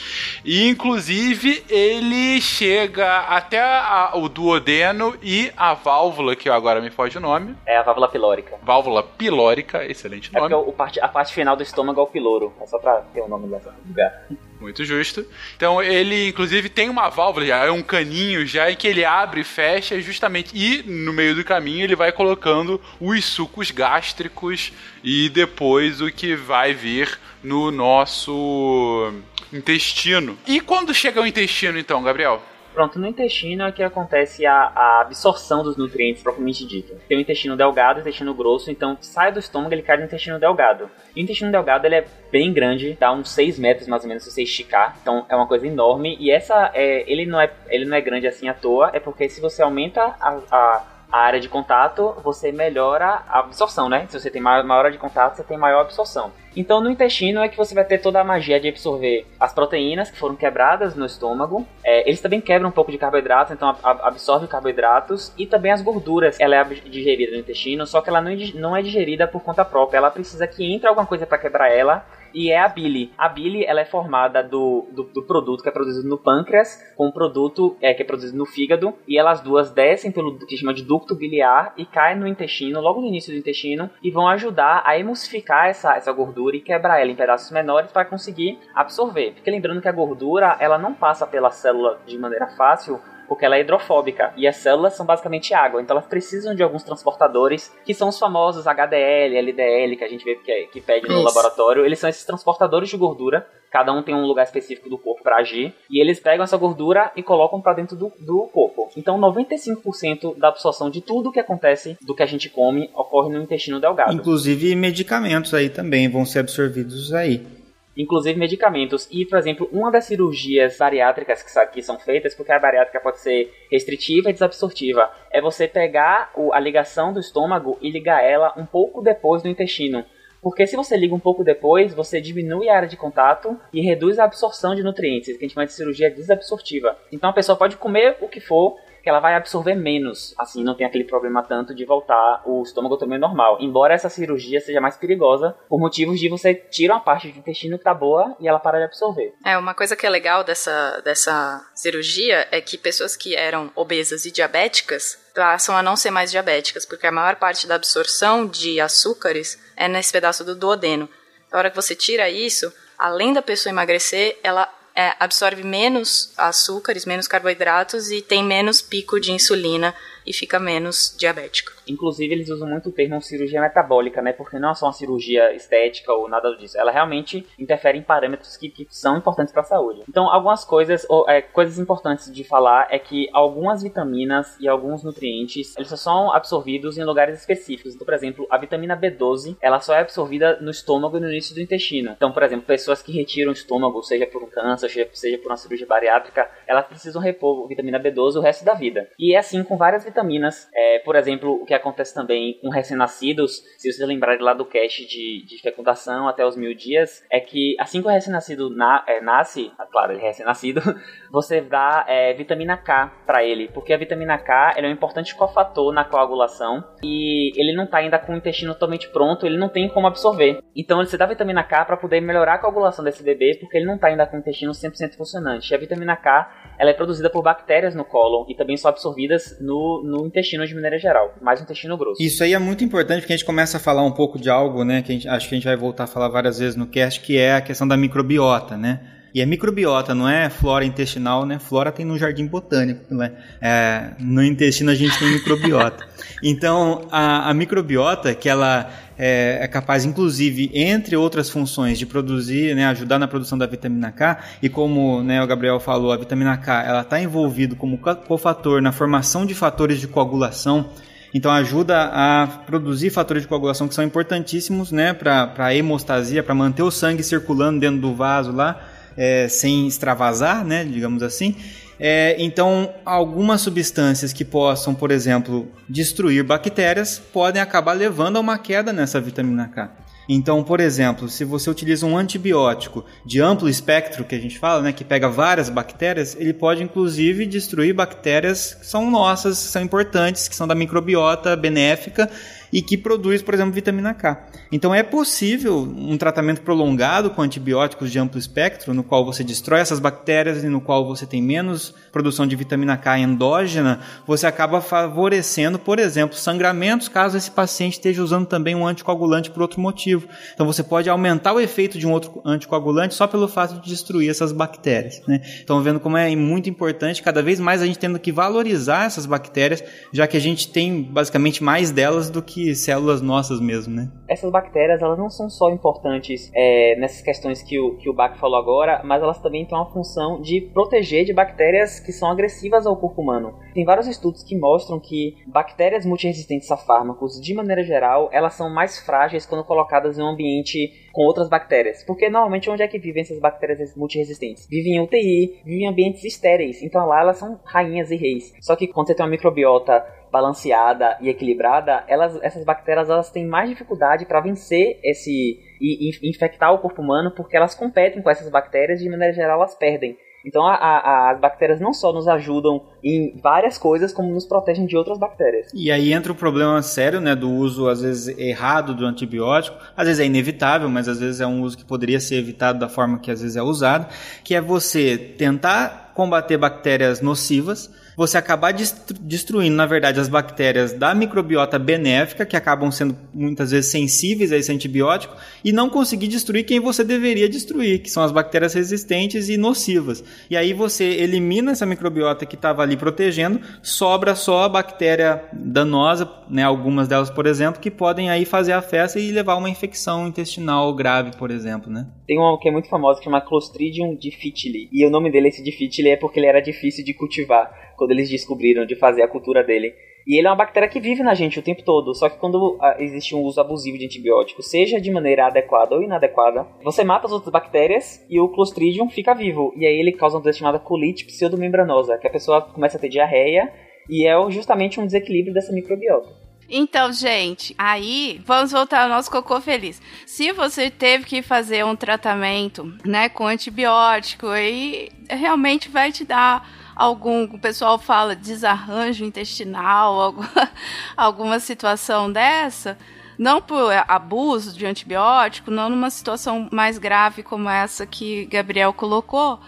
E inclusive ele chega até a, o duodeno e a válvula que agora me foge o nome.
É a válvula pilórica.
Válvula pilórica, excelente nome.
É porque o, o parte, a parte final do estômago é o piloro, é só para ter o nome dessa lugar.
Muito justo. Então ele, inclusive, tem uma válvula já, é um caninho já, em que ele abre e fecha justamente. E no meio do caminho ele vai colocando os sucos gástricos e depois o que vai vir no nosso intestino. E quando chega ao intestino, então, Gabriel?
Pronto, no intestino é que acontece a, a, absorção dos nutrientes propriamente dito. Tem o intestino delgado e o intestino grosso, então sai do estômago ele cai no intestino delgado. E o intestino delgado ele é bem grande, dá uns 6 metros mais ou menos se você esticar, então é uma coisa enorme. E essa, é, ele, não é, ele não é grande assim à toa, é porque se você aumenta a, a a área de contato, você melhora a absorção, né? Se você tem maior, maior área de contato, você tem maior absorção. Então, no intestino é que você vai ter toda a magia de absorver as proteínas que foram quebradas no estômago. É, eles também quebram um pouco de carboidrato, então absorvem carboidratos e também as gorduras. Ela é digerida no intestino, só que ela não é digerida por conta própria. Ela precisa que entre alguma coisa para quebrar ela e é a bile. A bile ela é formada do, do, do, produto que é produzido no pâncreas com o produto é, que é produzido no fígado e elas duas descem pelo que chama de ducto biliar e caem no intestino, logo no início do intestino e vão ajudar a emulsificar essa, essa gordura e quebrar ela em pedaços menores para conseguir absorver. Porque lembrando que a gordura ela não passa pela célula de maneira fácil, porque ela é hidrofóbica e as células são basicamente água, então elas precisam de alguns transportadores que são os famosos HDL, LDL que a gente vê que, é, que pede no laboratório. Eles são esses transportadores de gordura, cada um tem um lugar específico do corpo para agir, e eles pegam essa gordura e colocam para dentro do, do corpo. Então 95% da absorção de tudo que acontece do que a gente come ocorre no intestino delgado.
Inclusive medicamentos aí também vão ser absorvidos aí
inclusive medicamentos. E, por exemplo, uma das cirurgias bariátricas que, que são feitas, porque a bariátrica pode ser restritiva e desabsortiva, é você pegar o, a ligação do estômago e ligar ela um pouco depois do intestino. Porque se você liga um pouco depois, você diminui a área de contato e reduz a absorção de nutrientes, que a gente chama de cirurgia desabsortiva. Então a pessoa pode comer o que for, que ela vai absorver menos, assim não tem aquele problema tanto de voltar o estômago tamanho normal. Embora essa cirurgia seja mais perigosa por motivos de você tira uma parte do intestino que tá boa e ela para de absorver.
É, uma coisa que é legal dessa, dessa cirurgia é que pessoas que eram obesas e diabéticas passam a não ser mais diabéticas, porque a maior parte da absorção de açúcares é nesse pedaço do duodeno. Na hora que você tira isso, além da pessoa emagrecer, ela é, absorve menos açúcares, menos carboidratos e tem menos pico de insulina e fica menos diabético.
Inclusive, eles usam muito o termo cirurgia metabólica, né? Porque não é só uma cirurgia estética ou nada disso. Ela realmente interfere em parâmetros que, que são importantes para a saúde. Então, algumas coisas, ou, é, coisas importantes de falar é que algumas vitaminas e alguns nutrientes, eles só são absorvidos em lugares específicos. Então, por exemplo, a vitamina B12, ela só é absorvida no estômago e no início do intestino. Então, por exemplo, pessoas que retiram o estômago, seja por um câncer, seja, por uma cirurgia bariátrica, elas precisam repor vitamina B12 o resto da vida. E é assim com várias vitaminas vitaminas. É, por exemplo, o que acontece também com recém-nascidos, se vocês lembrarem lá do cast de, de fecundação até os mil dias, é que assim que o recém-nascido na, é, nasce, ah, claro, ele é recém-nascido, você dá é, vitamina K para ele, porque a vitamina K é um importante cofator na coagulação e ele não tá ainda com o intestino totalmente pronto, ele não tem como absorver. Então você dá vitamina K para poder melhorar a coagulação desse bebê, porque ele não tá ainda com o intestino 100% funcionante. E a vitamina K, ela é produzida por bactérias no cólon e também são absorvidas no, no intestino de maneira geral, mais no intestino grosso.
Isso aí é muito importante porque a gente começa a falar um pouco de algo, né, que gente, acho que a gente vai voltar a falar várias vezes no cast, que é a questão da microbiota, né? E é microbiota, não é flora intestinal, né? Flora tem no jardim botânico, né? É, no intestino a gente tem microbiota. Então, a, a microbiota, que ela é, é, capaz, inclusive, entre outras funções, de produzir, né, ajudar na produção da vitamina K. E como né, o Gabriel falou, a vitamina K ela está envolvida como cofator na formação de fatores de coagulação. Então ajuda a produzir fatores de coagulação que são importantíssimos né, para a hemostasia, para manter o sangue circulando dentro do vaso lá, é, sem extravasar, né, digamos assim. É, então, algumas substâncias que possam, por exemplo, destruir bactérias podem acabar levando a uma queda nessa vitamina K. Então, por exemplo, se você utiliza um antibiótico de amplo espectro, que a gente fala, né, que pega várias bactérias, ele pode inclusive destruir bactérias que são nossas, que são importantes, que são da microbiota benéfica e que produz, por exemplo, vitamina K. Então é possível um tratamento prolongado com antibióticos de amplo espectro, no qual você destrói essas bactérias e no qual você tem menos produção de vitamina K endógena, você acaba favorecendo, por exemplo, sangramentos, caso esse paciente esteja usando também um anticoagulante por outro motivo. Então você pode aumentar o efeito de um outro anticoagulante só pelo fato de destruir essas bactérias. Né? Então vendo como é muito importante, cada vez mais a gente tendo que valorizar essas bactérias, já que a gente tem basicamente mais delas do que que células nossas mesmo, né?
Essas bactérias, elas não são só importantes é, nessas questões que o, que o Bach falou agora, mas elas também têm uma função de proteger de bactérias que são agressivas ao corpo humano. Tem vários estudos que mostram que bactérias multiresistentes a fármacos, de maneira geral, elas são mais frágeis quando colocadas em um ambiente com outras bactérias. Porque normalmente onde é que vivem essas bactérias multiresistentes? Vivem em UTI, vivem em ambientes estéreis. Então lá elas são rainhas e reis. Só que quando você tem uma microbiota balanceada e equilibrada, elas, essas bactérias elas têm mais dificuldade para vencer esse e, e, infectar o corpo humano porque elas competem com essas bactérias e de maneira geral elas perdem. Então a, a, as bactérias não só nos ajudam em várias coisas, como nos protegem de outras bactérias.
E aí entra o problema sério, né, do uso às vezes errado do antibiótico. Às vezes é inevitável, mas às vezes é um uso que poderia ser evitado da forma que às vezes é usado, que é você tentar combater bactérias nocivas você acabar destruindo, na verdade, as bactérias da microbiota benéfica, que acabam sendo muitas vezes sensíveis a esse antibiótico, e não conseguir destruir quem você deveria destruir, que são as bactérias resistentes e nocivas. E aí você elimina essa microbiota que estava ali protegendo, sobra só a bactéria danosa, né, algumas delas, por exemplo, que podem aí fazer a festa e levar uma infecção intestinal grave, por exemplo, né?
Tem uma que é muito famosa que chama Clostridium difficile, e o nome dele esse difficile é porque ele era difícil de cultivar quando eles descobriram de fazer a cultura dele. E ele é uma bactéria que vive na gente o tempo todo, só que quando ah, existe um uso abusivo de antibióticos, seja de maneira adequada ou inadequada, você mata as outras bactérias e o Clostridium fica vivo. E aí ele causa uma doença chamada colite pseudomembranosa, que a pessoa começa a ter diarreia e é justamente um desequilíbrio dessa microbiota.
Então, gente, aí vamos voltar ao nosso cocô feliz. Se você teve que fazer um tratamento, né, com antibiótico, aí realmente vai te dar algum, o pessoal fala desarranjo intestinal, alguma, alguma situação dessa, não por abuso de antibiótico, não numa situação mais grave como essa que Gabriel colocou,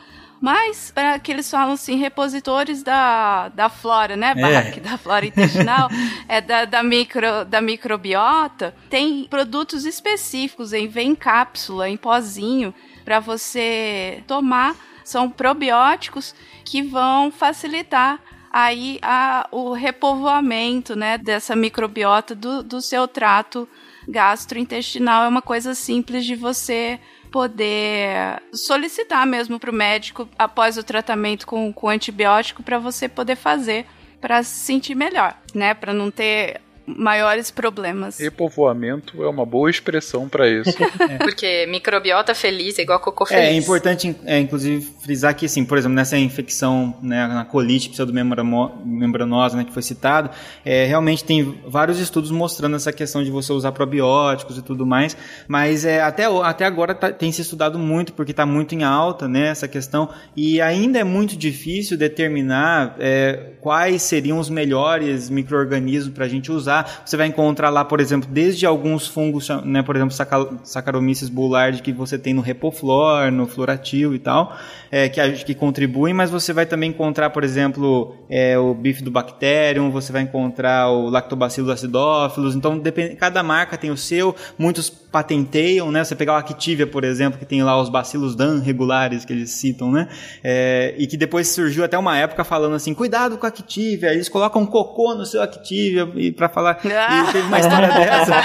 mas para que eles falam assim, repositores da, da flora, né? É. Da flora intestinal, é da, da, micro, da microbiota, tem produtos específicos em vem em cápsula, em pozinho, para você tomar. São probióticos que vão facilitar aí a, o repovoamento né, dessa microbiota do, do seu trato gastrointestinal. É uma coisa simples de você poder solicitar mesmo para o médico após o tratamento com, com antibiótico para você poder fazer para se sentir melhor, né? Para não ter maiores problemas.
Repovoamento é uma boa expressão para isso.
é. Porque microbiota feliz é igual cocô
feliz. É, é importante, é, inclusive, frisar que, assim, por exemplo, nessa infecção, né, na colite pseudomembranosa, né, que foi citado, é, realmente tem vários estudos mostrando essa questão de você usar probióticos e tudo mais, mas é, até, até agora tá, tem se estudado muito, porque está muito em alta, né, essa questão, e ainda é muito difícil determinar é, quais seriam os melhores micro-organismos para a gente usar você vai encontrar lá, por exemplo, desde alguns fungos, né, por exemplo, Saccharomyces boulardii que você tem no Repoflor, no Floratil e tal, é, que, que contribuem, mas você vai também encontrar, por exemplo, é, o Bifidobacterium, você vai encontrar o Lactobacillus acidófilos, então depende, cada marca tem o seu, muitos patenteiam, né? Você pegar o Activia, por exemplo, que tem lá os bacilos Dan regulares que eles citam, né? É, e que depois surgiu até uma época falando assim, cuidado com a Activia, eles colocam cocô no seu Activia e para falar, e teve uma história dessa.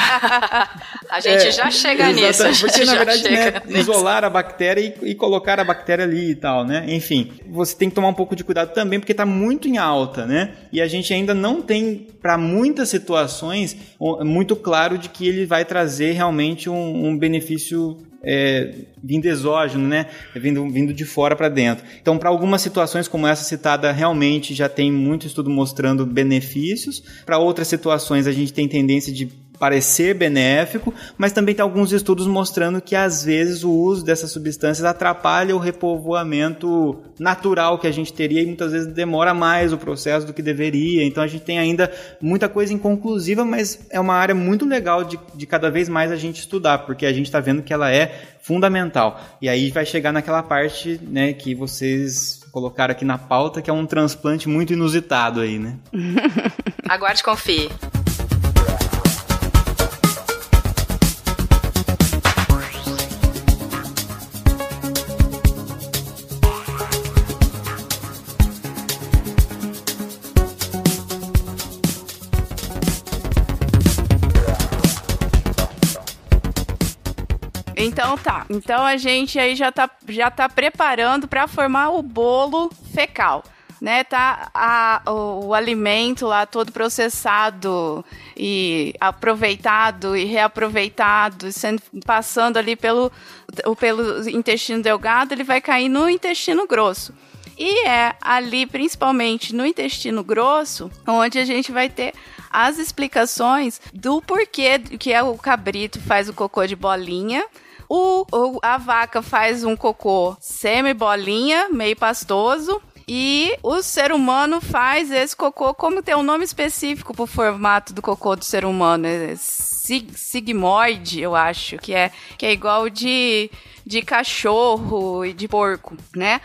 a gente é, já chega nisso.
Porque na verdade, né, isolar a bactéria e, e, colocar a bactéria ali e tal, né? Enfim, você tem que tomar um pouco de cuidado também porque está muito em alta, né? E a gente ainda não tem para muitas situações muito claro de que ele vai trazer realmente um, um benefício é, vindo exógeno, né? Vindo, vindo de fora para dentro. Então, para algumas situações como essa citada, realmente já tem muito estudo mostrando benefícios. Para outras situações, a gente tem tendência de parecer benéfico, mas também tem alguns estudos mostrando que às vezes o uso dessas substâncias atrapalha o repovoamento natural que a gente teria e muitas vezes demora mais o processo do que deveria. Então a gente tem ainda muita coisa inconclusiva, mas é uma área muito legal de, de cada vez mais a gente estudar, porque a gente está vendo que ela é fundamental. E aí vai chegar naquela parte né, que vocês colocaram aqui na pauta, que é um transplante muito inusitado aí, né?
Aguarde confie.
Então tá. Então a gente aí já tá, já tá preparando para formar o bolo fecal. Né, tá a, o, o, alimento lá todo processado e aproveitado e reaproveitado, sendo, passando ali pelo, pelo intestino delgado, ele vai cair no intestino grosso. E é ali, principalmente no intestino grosso, onde a gente vai ter as explicações do porquê que é o cabrito faz o cocô de bolinha, o, o, a vaca faz um cocô semi-bolinha, meio pastoso. E o ser humano faz esse cocô, como tem um nome específico pro formato do cocô do ser humano. É sig sigmoide, eu acho, que é, que é igual de, de cachorro e de porco, né?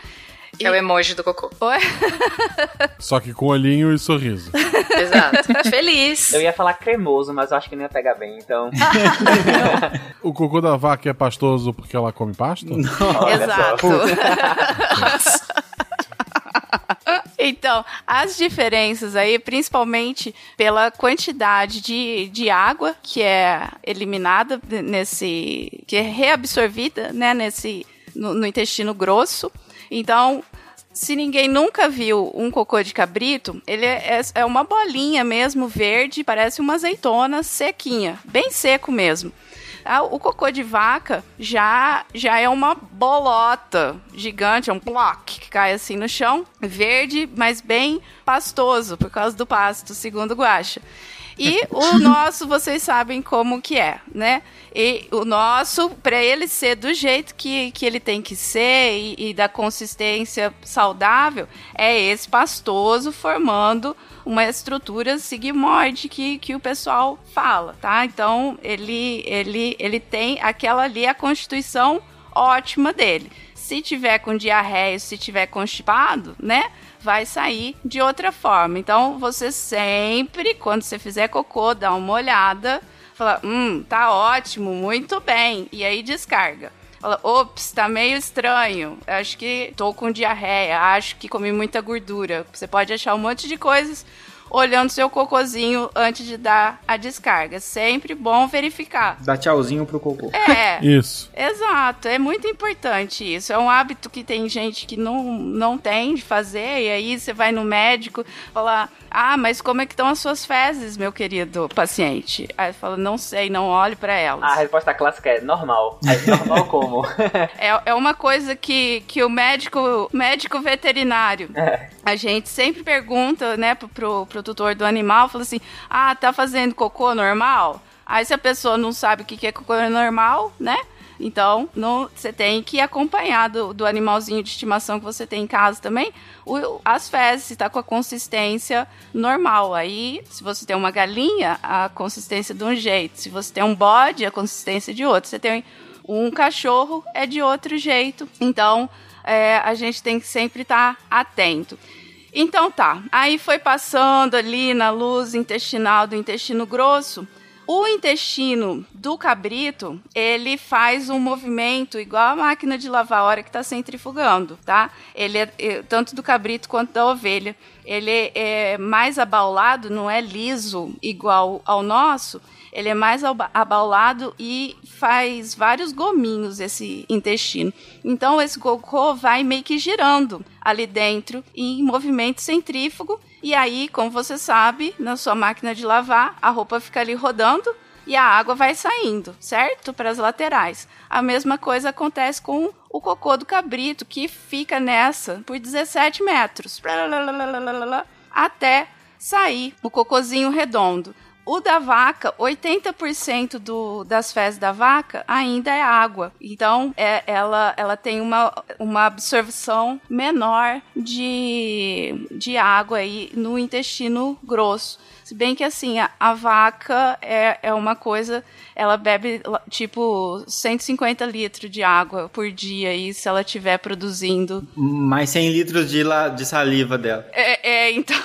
É o emoji do cocô. Oi?
Só que com olhinho e sorriso.
Exato. Feliz.
Eu ia falar cremoso, mas eu acho que não ia pegar bem, então.
o cocô da vaca é pastoso porque ela come pasto?
Não, Exato. Então, as diferenças aí, principalmente pela quantidade de, de água que é eliminada nesse. que é reabsorvida, né, nesse. no, no intestino grosso. Então, se ninguém nunca viu um cocô de cabrito, ele é, é, uma bolinha mesmo, verde, parece uma azeitona sequinha, bem seco mesmo. Ah, o cocô de vaca já, já é uma bolota gigante, é um bloco que cai assim no chão, verde, mas bem pastoso, por causa do pasto, segundo Guacha. E o nosso, vocês sabem como que é, né? E o nosso, para ele ser do jeito que, que ele tem que ser e, e da consistência saudável, é esse pastoso formando uma estrutura sigmoide que, que o pessoal fala, tá? Então, ele, ele, ele tem aquela ali, a constituição ótima dele. Se tiver com diarreia, se tiver constipado, né? Vai sair de outra forma. Então, você sempre, quando você fizer cocô, dá uma olhada, fala, hum, tá ótimo, muito bem, e aí descarga. Fala, ops, tá meio estranho. Acho que tô com diarreia, acho que comi muita gordura. Você pode achar um monte de coisas olhando seu cocôzinho antes de dar a descarga. Sempre bom verificar.
Dá tchauzinho pro cocô.
É.
isso.
Exato. É muito importante isso. É um hábito que tem gente que não, não tem de fazer. E aí você vai no médico falar: Ah, mas como é que estão as suas fezes, meu querido paciente? Aí fala: Não sei, não olhe para elas.
A resposta clássica é normal. É normal como?
é, é uma coisa que, que o médico, médico veterinário, é. A gente sempre pergunta, né, pro, pro, pro tutor do animal, fala assim: ah, tá fazendo cocô normal? Aí se a pessoa não sabe o que é cocô normal, né? Então, você tem que acompanhar do, do animalzinho de estimação que você tem em casa também, o, as fezes, se tá com a consistência normal. Aí, se você tem uma galinha, a consistência de um jeito. Se você tem um bode, a consistência de outro. Você tem um cachorro, é de outro jeito. Então, é, a gente tem que sempre estar tá atento. Então tá, aí foi passando ali na luz intestinal do intestino grosso. O intestino do cabrito, ele faz um movimento igual a máquina de lavar a hora que está centrifugando, tá? Ele é, é, tanto do cabrito quanto da ovelha. Ele é mais abaulado, não é liso igual ao nosso, ele é mais abaulado e faz vários gominhos esse intestino. Então esse cocô vai meio que girando ali dentro em movimento centrífugo e aí, como você sabe, na sua máquina de lavar, a roupa fica ali rodando e a água vai saindo, certo? Para as laterais. A mesma coisa acontece com o cocô do cabrito, que fica nessa por 17 metros, até sair o cocôzinho redondo. O da vaca, 80% do, das fezes da vaca ainda é água. Então, é, ela, ela tem uma, uma absorção menor de, de água aí no intestino grosso. Se bem que assim, a, a, vaca é, é uma coisa, ela bebe tipo 150 litros de água por dia e se ela estiver produzindo.
Mais 100 litros de, la, de saliva dela.
É, é então.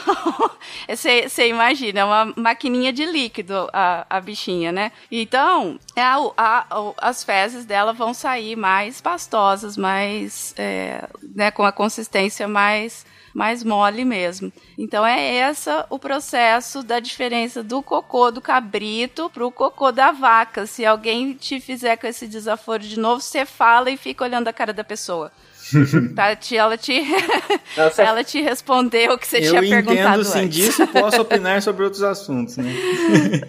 Você imagina, é uma maquininha de líquido a, a bichinha, né? Então, é a, a, as fezes dela vão sair mais pastosas, mais. É, né, com a consistência mais mais mole mesmo. Então é essa o processo da diferença do cocô do cabrito pro cocô da vaca. Se alguém te fizer com esse desaforo de novo, você fala e fica olhando a cara da pessoa. Tá, ela te Nossa, ela te respondeu o que você tinha perguntado
Eu entendo sim disso posso opinar sobre outros assuntos, né?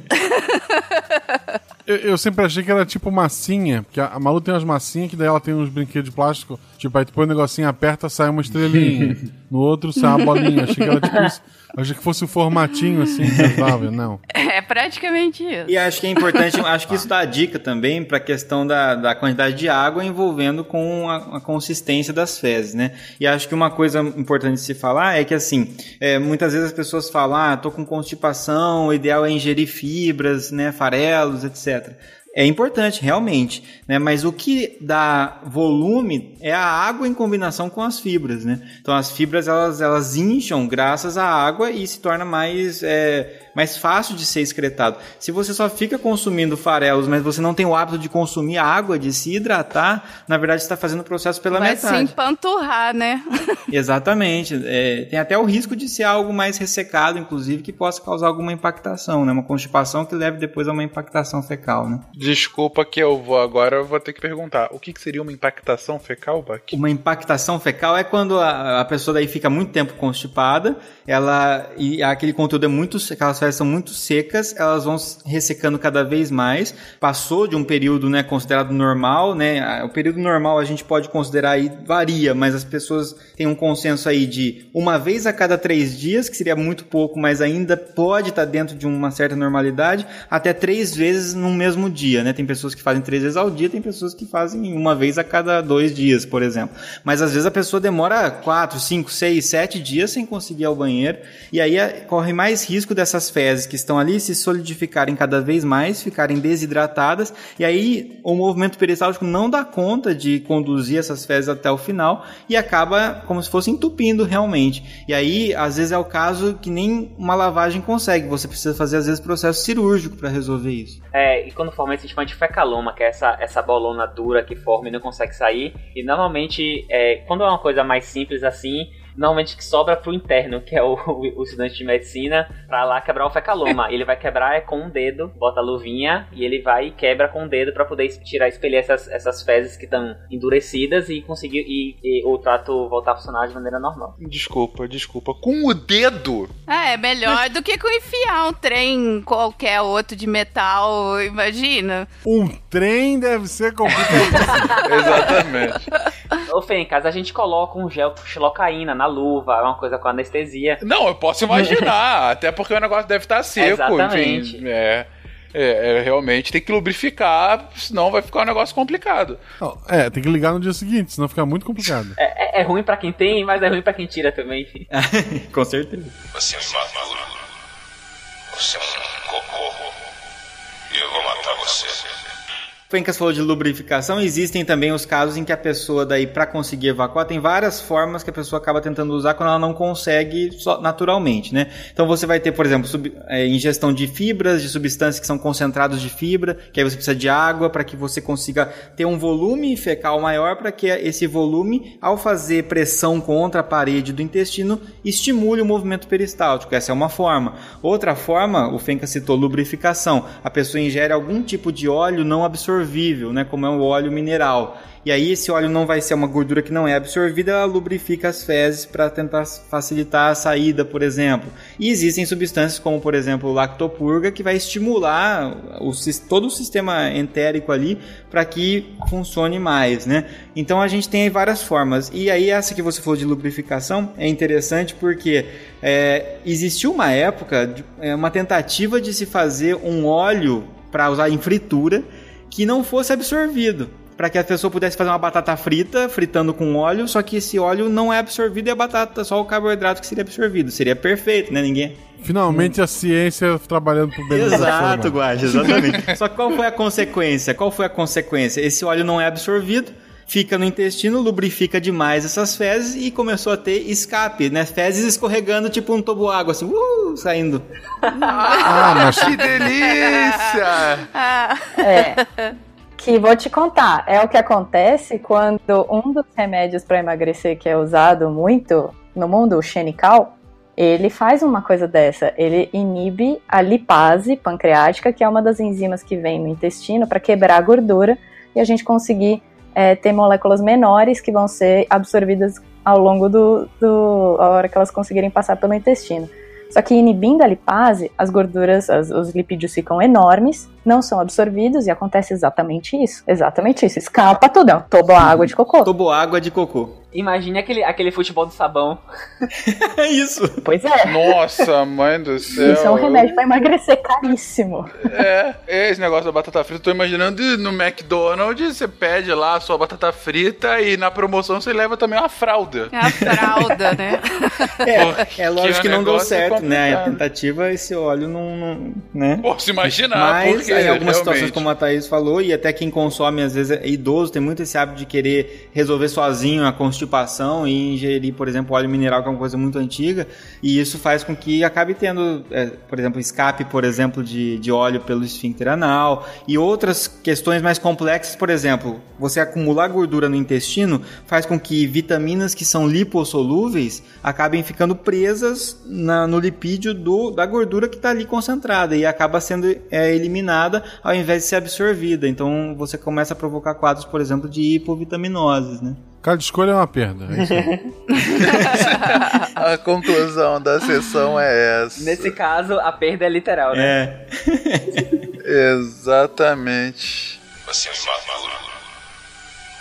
eu, eu, sempre achei que era tipo massinha, porque a, a Malu tem umas massinhas que daí ela tem uns brinquedos de plástico, tipo, aí tu põe um negocinho, aperta, sai uma estrelinha. no outro sai uma bolinha. Achei que era tipo isso. Achei que fosse o um formatinho assim usava, não.
É praticamente isso.
E acho que é importante, acho que isso dá dica também para a questão da, da quantidade de água envolvendo com a, a, consistência das fezes, né? E acho que uma coisa importante de se falar é que assim, é, muitas vezes as pessoas falam, ah, tô com constipação, o ideal é ingerir fibras, né, farelos, etc é importante, realmente, né? Mas o que dá volume é a água em combinação com as fibras, né? Então as fibras elas, elas incham graças à água e se torna mais é, mais fácil de ser excretado. Se você só fica consumindo farelos, mas você não tem o hábito de consumir água, de se hidratar, na verdade está fazendo o processo pela
Vai
metade.
Vai se empanturrar, né?
Exatamente. É, tem até o risco de ser algo mais ressecado, inclusive, que possa causar alguma impactação, né? Uma constipação que leve depois a uma impactação fecal, né?
Desculpa que eu vou agora, eu vou ter que perguntar. O que, que seria uma impactação fecal, Buck?
Uma impactação fecal é quando a, a pessoa daí fica muito tempo constipada, ela e aquele conteúdo é muito, aquelas são muito secas, elas vão ressecando cada vez mais. Passou de um período, né, considerado normal, né? O período normal a gente pode considerar aí varia, mas as pessoas têm um consenso aí de uma vez a cada três dias, que seria muito pouco, mas ainda pode estar dentro de uma certa normalidade, até três vezes no mesmo dia, né? Tem pessoas que fazem três vezes ao dia, tem pessoas que fazem uma vez a cada dois dias, por exemplo. Mas às vezes a pessoa demora quatro, cinco, seis, sete dias sem conseguir ir ao banheiro, e aí é, corre mais risco dessas fezes que estão ali se solidificarem cada vez mais, ficarem desidratadas, e aí o movimento peristáltico não dá conta de conduzir essas fezes até o final e acaba como se fosse entupindo realmente. E aí, às vezes é o caso que nem uma lavagem consegue, você precisa fazer às vezes processo cirúrgico para resolver isso.
É, e quando forma esse chama de fecaloma, que é essa, essa bolona dura que forma e não consegue sair, e normalmente, é, quando é uma coisa mais simples assim, normalmente que sobra pro interno, que é o, o, estudante de medicina, pra lá quebrar o fecaloma. ele vai quebrar é com um dedo, bota a luvinha e ele vai e quebra com o um dedo para poder tirar, espelhar essas, essas fezes que estão endurecidas e conseguir e, e, o trato voltar a funcionar de maneira normal.
Desculpa, desculpa. Com o dedo?
Ah, é melhor do que com enfiar um trem qualquer outro de metal, imagina.
Um trem deve ser complicado.
Exatamente.
Ô, Fê, em casa a gente coloca um gel xilocaína na luva, é uma coisa com anestesia.
Não, eu posso imaginar, até porque o negócio deve estar seco,
Exatamente.
enfim. É. É, é, realmente tem que lubrificar, senão vai ficar um negócio complicado.
Não, é, tem que ligar no dia seguinte, senão fica muito complicado.
É, é, é ruim pra quem tem, mas é ruim pra quem tira também.
Com certeza.
Você é um imaturo. Você é um cocô. E eu vou matar você.
Fencas falou de lubrificação, existem também os casos em que a pessoa daí para conseguir evacuar tem várias formas que a pessoa acaba tentando usar quando ela não consegue naturalmente, né? Então você vai ter, por exemplo, sub, é, ingestão de fibras, de substâncias que são concentrados de fibra, que aí você precisa de água para que você consiga ter um volume fecal maior para que esse volume, ao fazer pressão contra a parede do intestino, estimule o movimento peristáltico. Essa é uma forma. Outra forma, o Fencas citou lubrificação. A pessoa ingere algum tipo de óleo não absorvido absorvível, né, como é o óleo mineral. E aí esse óleo não vai ser uma gordura que não é absorvida, ela lubrifica as fezes para tentar facilitar a saída, por exemplo. E existem substâncias como, por exemplo, lactopurga, que vai estimular o, todo o sistema entérico ali para que funcione mais, né? Então a gente tem várias formas. E aí essa que você falou de lubrificação é interessante porque é, existiu uma época, é, uma tentativa de se fazer um óleo para usar em fritura que não fosse absorvido. Para que a pessoa pudesse fazer uma batata frita, fritando com óleo, só que esse óleo não é absorvido e a batata, só o carboidrato que seria absorvido. Seria perfeito, né? Ninguém.
Finalmente a ciência trabalhando pro bem
Exato, Guache, exatamente. só que qual foi a consequência? Qual foi a consequência? Esse óleo não é absorvido, fica no intestino, lubrifica demais essas fezes e começou a ter escape, né? Fezes escorregando tipo um toboágua, assim, uh, saindo.
Ah, mas que delícia!
É. Que vou te contar, é o que acontece quando um dos remédios para emagrecer que é usado muito no mundo, o xenical, ele faz uma coisa dessa. Ele inibe a lipase pancreática, que é uma das enzimas que vem no intestino para quebrar a gordura e a gente conseguir é, moléculas menores que vão ser absorvidas ao longo do, do a hora que elas conseguirem passar pelo intestino. Só que inibindo a lipase, as gorduras, as, os lipídios ficam enormes, não são absorvidos e acontece exatamente isso. Exatamente isso. Escapa tudo. É um tobo água de cocô.
Tobo água de cocô.
Imagine aquele, aquele futebol do sabão.
é isso.
Pois é.
Nossa, mãe do céu.
Isso é um remédio pra emagrecer caríssimo.
É, esse negócio da batata frita, tô imaginando no McDonald's, você pede lá a sua batata frita e na promoção você leva também uma fralda.
É a fralda, né?
É, é lógico que, que não deu certo, né? A tentativa, esse óleo não, não né?
Posso imaginar,
Mas
porque,
em algumas
realmente.
situações, como a Thaís falou, e até quem consome, às vezes, é idoso, tem muito esse hábito de querer resolver sozinho a constipação e ingerir, por exemplo, óleo mineral, que é uma coisa muito antiga, e isso faz com que acabe tendo, é, por exemplo, escape, por exemplo, de, de óleo pelo esfíncter anal, e outras questões mais complexas, por exemplo, você acumular gordura no intestino faz com que vitaminas que são lipossolúveis acabem ficando presas na, no lipídio do, da gordura que está ali concentrada e acaba sendo é, eliminada ao invés de ser absorvida. Então você começa a provocar quadros, por exemplo, de hipovitaminoses, né?
Cada escolha é uma perda. É.
A conclusão da sessão é essa.
Nesse caso, a perda é literal, né?
É.
Exatamente.
Você é um imaturo.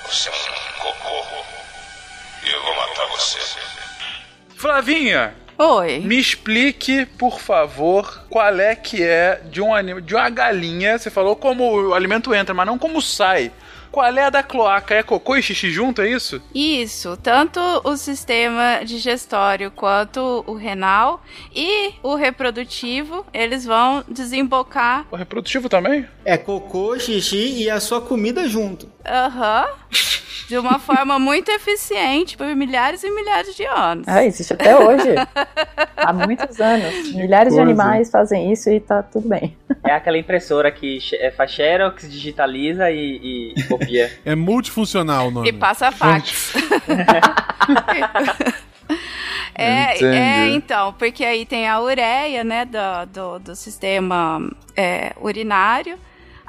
Você é um cocô. E eu vou matar você.
Flavinha,
Oi.
me explique, por favor, qual é que é de um anima, de uma galinha. Você falou como o alimento entra, mas não como sai. Qual é a da cloaca? É cocô e xixi junto, é isso?
Isso, tanto o sistema digestório quanto o renal e o reprodutivo, eles vão desembocar.
O reprodutivo também?
É cocô, xixi e a sua comida junto.
Aham. de uma forma muito eficiente por milhares e milhares de anos.
Ah, existe até hoje. Há muitos anos. Milhares de animais fazem isso e tá tudo bem.
É aquela impressora que é, faz xerox, digitaliza e, e copia.
É multifuncional o nome.
E passa fax. é, é, então, porque aí tem a ureia, né, do, do, do sistema é, urinário.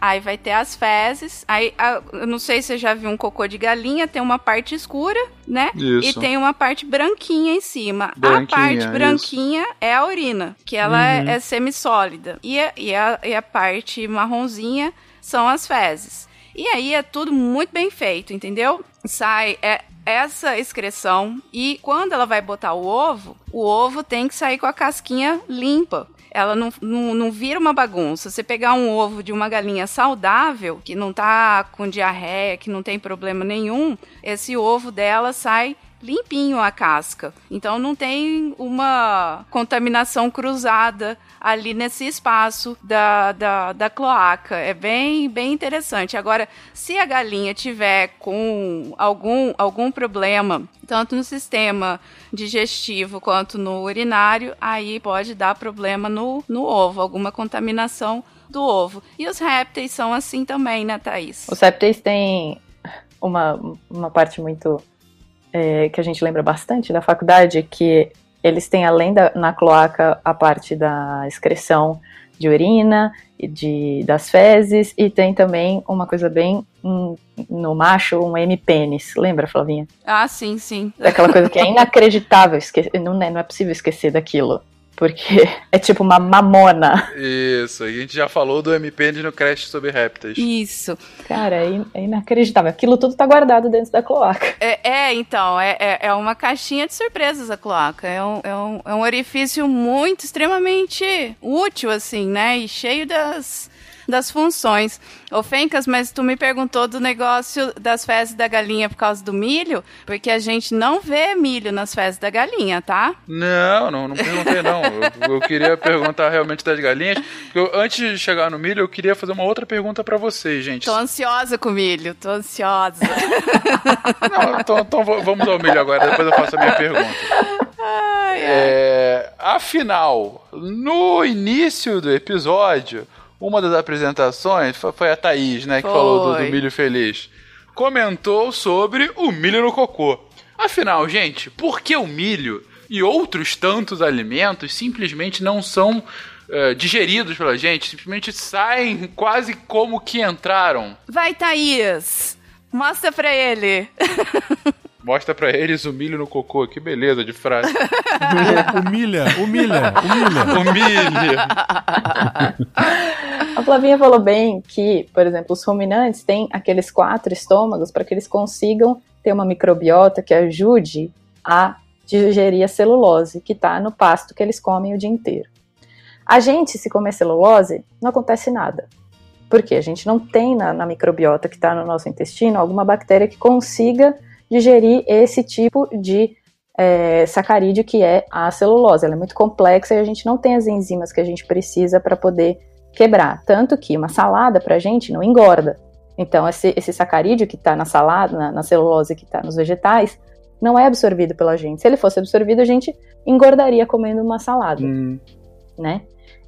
Aí vai ter as fezes. Aí, a- eu não sei se você já viu um cocô de galinha, tem uma parte escura, né?
Isso.
E tem uma parte branquinha em cima.
Branquinha,
a parte
isso.
branquinha é a urina, que ela é, é semissólida. E, a- e, a, e a parte marronzinha são as fezes. E aí é tudo muito bem feito, entendeu? Sai é, essa excreção e quando ela vai botar o ovo, o ovo tem que sair com a casquinha limpa. Ela não, não, não vira uma bagunça. Você pegar um ovo de uma galinha saudável, que não tá com diarreia, que não tem problema nenhum, esse ovo dela sai limpinho a casca. Então não tem uma contaminação cruzada ali nesse espaço da, da, da cloaca. É bem, bem interessante. Agora, se a galinha tiver com algum, algum problema, tanto no sistema digestivo quanto no urinário, aí pode dar problema no, no ovo, alguma contaminação do ovo. E os répteis são assim também, né, Thaís?
Os répteis têm uma, uma parte muito é, que a gente lembra bastante da faculdade, que eles têm, além da na cloaca, a parte da excreção de urina e de, das fezes, e tem também uma coisa bem um, no macho, um M-pênis. Lembra, Flavinha?
Ah, sim, sim.
Aquela coisa que é inacreditável, esque não, é, não é possível esquecer daquilo. Porque é tipo uma mamona.
Isso, a gente já falou do MPN no Crash sobre répteis.
Isso.
Cara, é, in é, inacreditável. Aquilo tudo tá guardado dentro da cloaca.
É, é então, é, é, é uma caixinha de surpresas a cloaca. É um, é, um, é um orifício muito, extremamente útil, assim, né? E cheio das das funções. Ô Fencas, mas tu me perguntou do negócio das fezes da galinha por causa do milho, porque a gente não vê milho nas fezes da galinha, tá?
Não, não, não perguntei não. eu, eu, queria perguntar realmente das galinhas. Eu, antes de chegar no milho, eu queria fazer uma outra pergunta para vocês, gente.
Tô ansiosa com o milho, tô ansiosa.
não, então, então vamos ao milho agora, depois eu faço a minha pergunta. Ai, ai. É, afinal, no início do episódio, uma das apresentações foi a Thaís, né, que foi. falou do, do milho feliz. Comentou sobre o milho no cocô. Afinal, gente, por que o milho e outros tantos alimentos simplesmente não são uh, digeridos pela gente? Simplesmente saem quase como que entraram.
Vai, Thaís! Mostra pra ele.
Mostra pra eles o milho no cocô. Que beleza de frase.
humilha, humilha, humilha.
Humilha.
A Flavinha falou bem que, por exemplo, os ruminantes têm aqueles quatro estômagos para que eles consigam ter uma microbiota que ajude a digerir a celulose que está no pasto que eles comem o dia inteiro. A gente, se comer celulose, não acontece nada. Porque a gente não tem na, na microbiota que está no nosso intestino alguma bactéria que consiga digerir esse tipo de é, sacarídeo que é a celulose. Ela é muito complexa e a gente não tem as enzimas que a gente precisa para poder quebrar. Tanto que uma salada para a gente não engorda. Então, esse, esse sacarídeo que está na salada, na, na celulose que está nos vegetais, não é absorvido pela gente. Se ele fosse absorvido, a gente engordaria comendo uma salada, hum. né?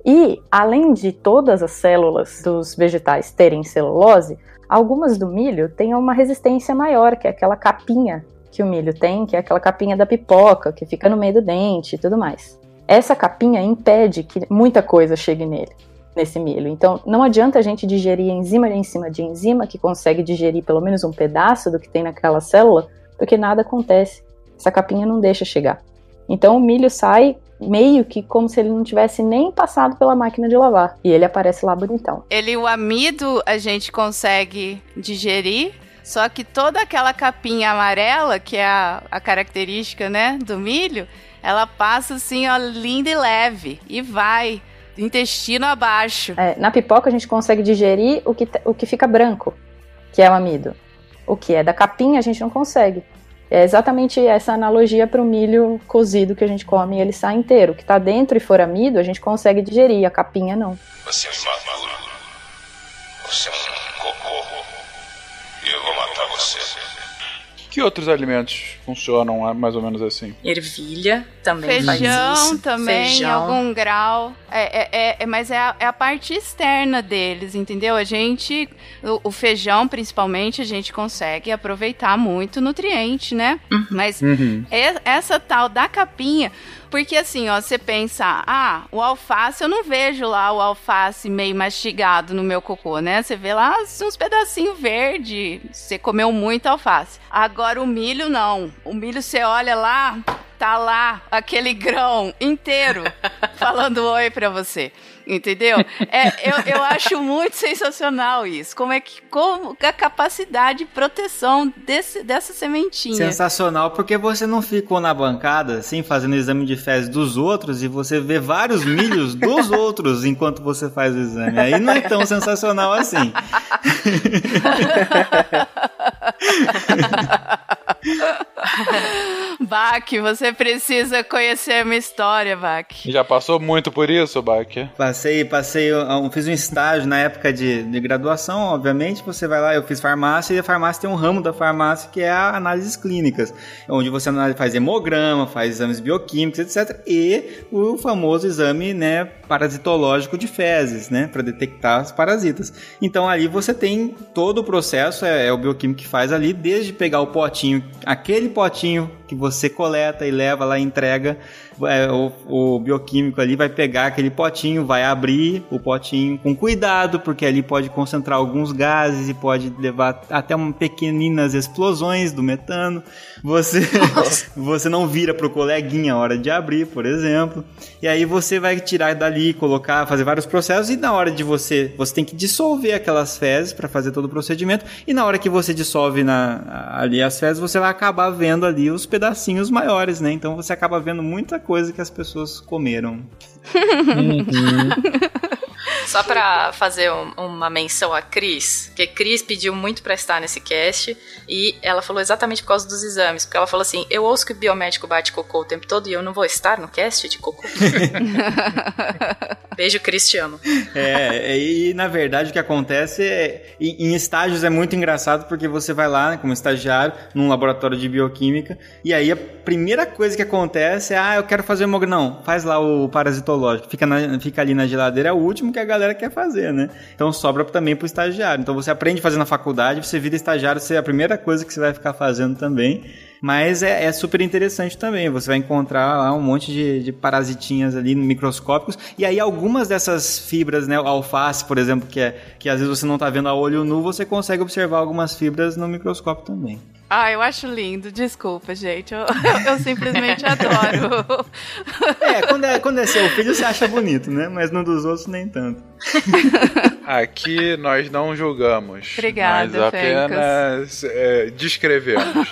E, além de todas as células dos vegetais terem celulose, Algumas do milho têm uma resistência maior, que é aquela capinha que o milho tem, que é aquela capinha da pipoca, que fica no meio do dente e tudo mais. Essa capinha impede que muita coisa chegue nele, nesse milho. Então, não adianta a gente digerir enzima em cima de enzima, que consegue digerir pelo menos um pedaço do que tem naquela célula, porque nada acontece. Essa capinha não deixa chegar. Então, o milho sai meio que como se ele não tivesse nem passado pela máquina de lavar. E ele aparece lá bonitão.
Ele, o amido, a gente consegue digerir. Só que toda aquela capinha amarela, que é a, a característica, né, do milho, ela passa assim, ó, linda e leve. E vai, intestino abaixo.
É, na pipoca a gente consegue digerir o que, o que fica branco, que é o amido. O que é da capinha a gente não consegue. É exatamente essa analogia para o milho cozido que a gente come, ele sai inteiro. O que está dentro e for amido, a gente consegue digerir, a capinha não.
Você é imaturo. Você é um cocô. Eu vou matar você.
Que outros alimentos funcionam mais ou menos assim?
Ervilha também
Feijão
faz isso.
também, Feijão. em algum grau. É, é, é, é mas é a, é a, parte externa deles, entendeu? A gente, o, o, feijão principalmente, a gente consegue aproveitar muito nutriente, né? Uhum. Mas uhum. essa tal da capinha, porque assim, ó, você pensa, ah, o alface, eu não vejo lá o alface meio mastigado no meu cocô, né? Você vê lá uns pedacinhos verde, você comeu muito alface. Agora o milho não. O milho você olha lá, tá lá aquele grão inteiro falando oi pra você. Entendeu? É, eu, eu acho muito sensacional isso. Como é que. Como a capacidade de proteção desse, dessa sementinha.
Sensacional, porque você não ficou na bancada, assim, fazendo exame de fezes dos outros e você vê vários milhos dos outros enquanto você faz o exame. Aí não é tão sensacional assim.
Bach, você precisa conhecer a minha história, Bach.
Já passou muito por isso, Bach?
Passei, passei, eu fiz um estágio na época de, de graduação, obviamente. Você vai lá, eu fiz farmácia e a farmácia tem um ramo da farmácia que é a análises clínicas, onde você faz hemograma, faz exames bioquímicos, etc. E o famoso exame, né, parasitológico de fezes, né, para detectar os parasitas. Então ali você tem todo o processo, é, é o bioquímico que faz ali, desde pegar o potinho, aquele potinho que você coleta e leva lá e entrega é, o, o, bioquímico ali vai pegar aquele potinho, vai abrir o potinho com cuidado, porque ali pode concentrar alguns gases e pode levar até uma pequeninas explosões do metano. Você, você não vira pro coleguinha a hora de abrir, por exemplo. E aí você vai tirar dali, colocar, fazer vários processos e na hora de você, você tem que dissolver aquelas fezes para fazer todo o procedimento e na hora que você dissolve na, ali as fezes, você vai acabar vendo ali os pedacinhos maiores, né? Então você acaba vendo muita coisa que as pessoas comeram.
Só pra fazer um, uma menção a Cris, que Cris pediu muito pra estar nesse cast e ela falou exatamente por causa dos exames, porque ela falou assim: Eu ouço que o biomédico bate cocô o tempo todo e eu não vou estar no cast de cocô. Beijo, Cris, te amo.
É, e na verdade o que acontece é, em estágios é muito engraçado porque você vai lá, né, como estagiário, num laboratório de bioquímica, e aí a primeira coisa que acontece é: Ah, eu quero fazer hemograma. Não, faz lá o parasitológico, fica, na, fica ali na geladeira, é o último que a galera quer fazer, né? Então sobra também pro estagiário. Então você aprende a fazer na faculdade, você vira estagiário, você é a primeira coisa que você vai ficar fazendo também. Mas é, é, super interessante também. Você vai encontrar lá um monte de, de, parasitinhas ali microscópicos. E aí, algumas dessas fibras, né? Alface, por exemplo, que, é, que às vezes você não está vendo a olho nu, você consegue observar algumas fibras no microscópio também.
Ah, eu acho lindo, desculpa, gente. Eu, eu, eu simplesmente adoro.
É quando, é, quando é seu filho, você acha bonito, né? Mas no dos outros, nem tanto.
Aqui nós não julgamos.
Obrigada,
mas apenas é, descrevemos.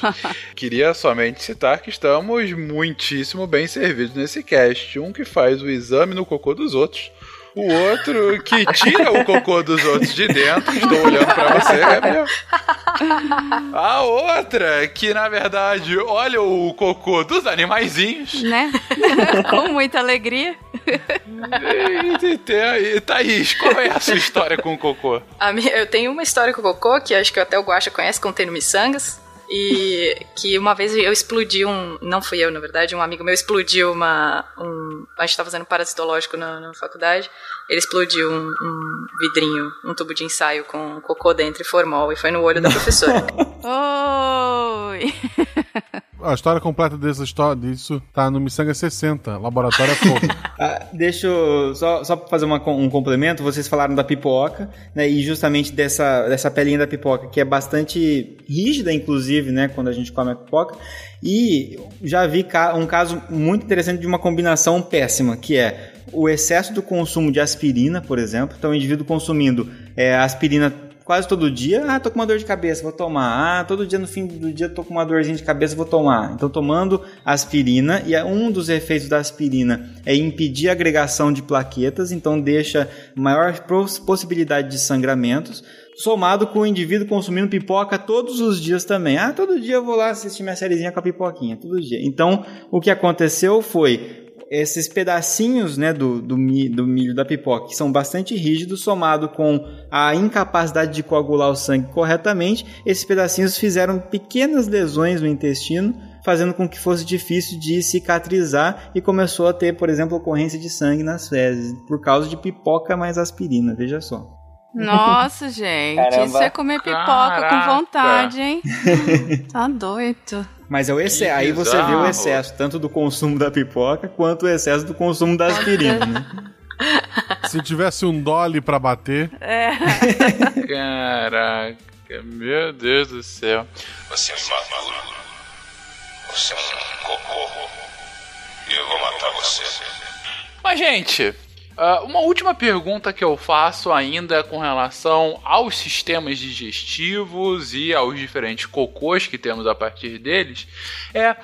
Queria somente citar que estamos muitíssimo bem servidos nesse cast. Um que faz o exame no cocô dos outros o outro que tira o cocô dos outros de dentro. Estou olhando para você, Gabriel. A outra que, na verdade, olha o cocô dos animaizinhos.
Né? Com muita alegria.
E, e, e, Thaís, qual é a sua história com o cocô?
Minha, eu tenho uma história com o cocô que acho que até o Guacha conhece, contém no Missangas. E que uma vez eu explodi um. Não fui eu, na verdade, um amigo meu explodiu uma. Um, a gente tava fazendo parasitológico na, na faculdade. Ele explodiu um, um, vidrinho, um tubo de ensaio com cocô dentro e formol, e foi no olho da professora.
Oi!
A história completa dessa história, disso tá no Missanga 60, Laboratório Fogo.
ah, deixa eu, só, só fazer uma, um complemento, vocês falaram da pipoca, né, e justamente dessa, dessa pelinha da pipoca, que é bastante rígida, inclusive, né, quando a gente come a pipoca, e já vi um caso muito interessante de uma combinação péssima, que é o excesso do consumo de aspirina, por exemplo, então o indivíduo consumindo é, aspirina quase todo dia, ah, tô com uma dor de cabeça, vou tomar. Ah, todo dia no fim do dia tô com uma dorzinha de cabeça, vou tomar. Então tomando aspirina e um dos efeitos da aspirina é impedir a agregação de plaquetas, então deixa maior possibilidade de sangramentos. Somado com o indivíduo consumindo pipoca todos os dias também. Ah, todo dia eu vou lá assistir minha sériezinha com a pipoquinha, todo dia. Então, o que aconteceu foi esses pedacinhos né, do, do, milho, do milho da pipoca, que são bastante rígidos, somado com a incapacidade de coagular o sangue corretamente, esses pedacinhos fizeram pequenas lesões no intestino, fazendo com que fosse difícil de cicatrizar e começou a ter, por exemplo, ocorrência de sangue nas fezes, por causa de pipoca mais aspirina, veja só.
Nossa, gente, Caramba. isso é comer pipoca Caraca. com vontade, hein? tá doido.
Mas é o excesso. Aí você vê o excesso, tanto do consumo da pipoca quanto o excesso do consumo da aspirina, né?
Se tivesse um dolly para bater.
É.
Caraca, meu Deus do céu.
Você é uma Você é um cocô. Eu vou matar você.
Mas, gente, uh, uma última pergunta que eu faço ainda com relação aos sistemas digestivos e aos diferentes cocôs que temos a partir deles é: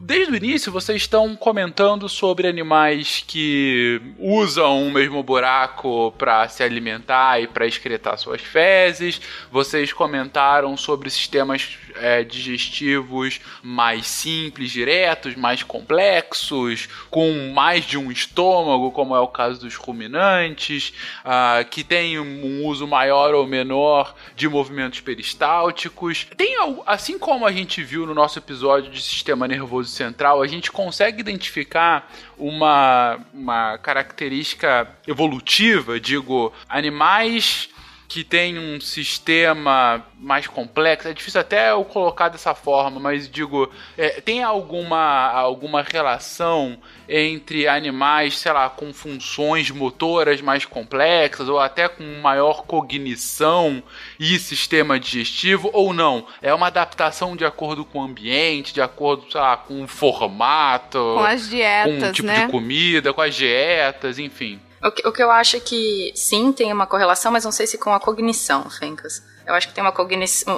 desde o início vocês estão comentando sobre animais que usam o mesmo buraco para se alimentar e para excretar suas fezes, vocês comentaram sobre sistemas é, digestivos mais simples, diretos, mais complexos, com mais de um estômago, como é o caso dos ruminantes, uh, que tem um uso maior ou menor de movimentos peristálticos. Tem, assim como a gente viu no nosso episódio de sistema nervoso central, a gente consegue identificar uma, uma característica evolutiva, digo, animais que tem um sistema mais complexo. É difícil até eu colocar dessa forma, mas digo, é, tem alguma, alguma relação entre animais, sei lá, com funções motoras mais complexas ou até com maior cognição e sistema digestivo ou não? É uma adaptação de acordo com o ambiente, de acordo, sei lá, com o formato,
com as dietas,
com o tipo
né?
de comida, com as dietas, enfim.
O que, o que eu acho é que sim, tem uma correlação, mas não sei se com a cognição, Fencas. Eu acho que tem uma,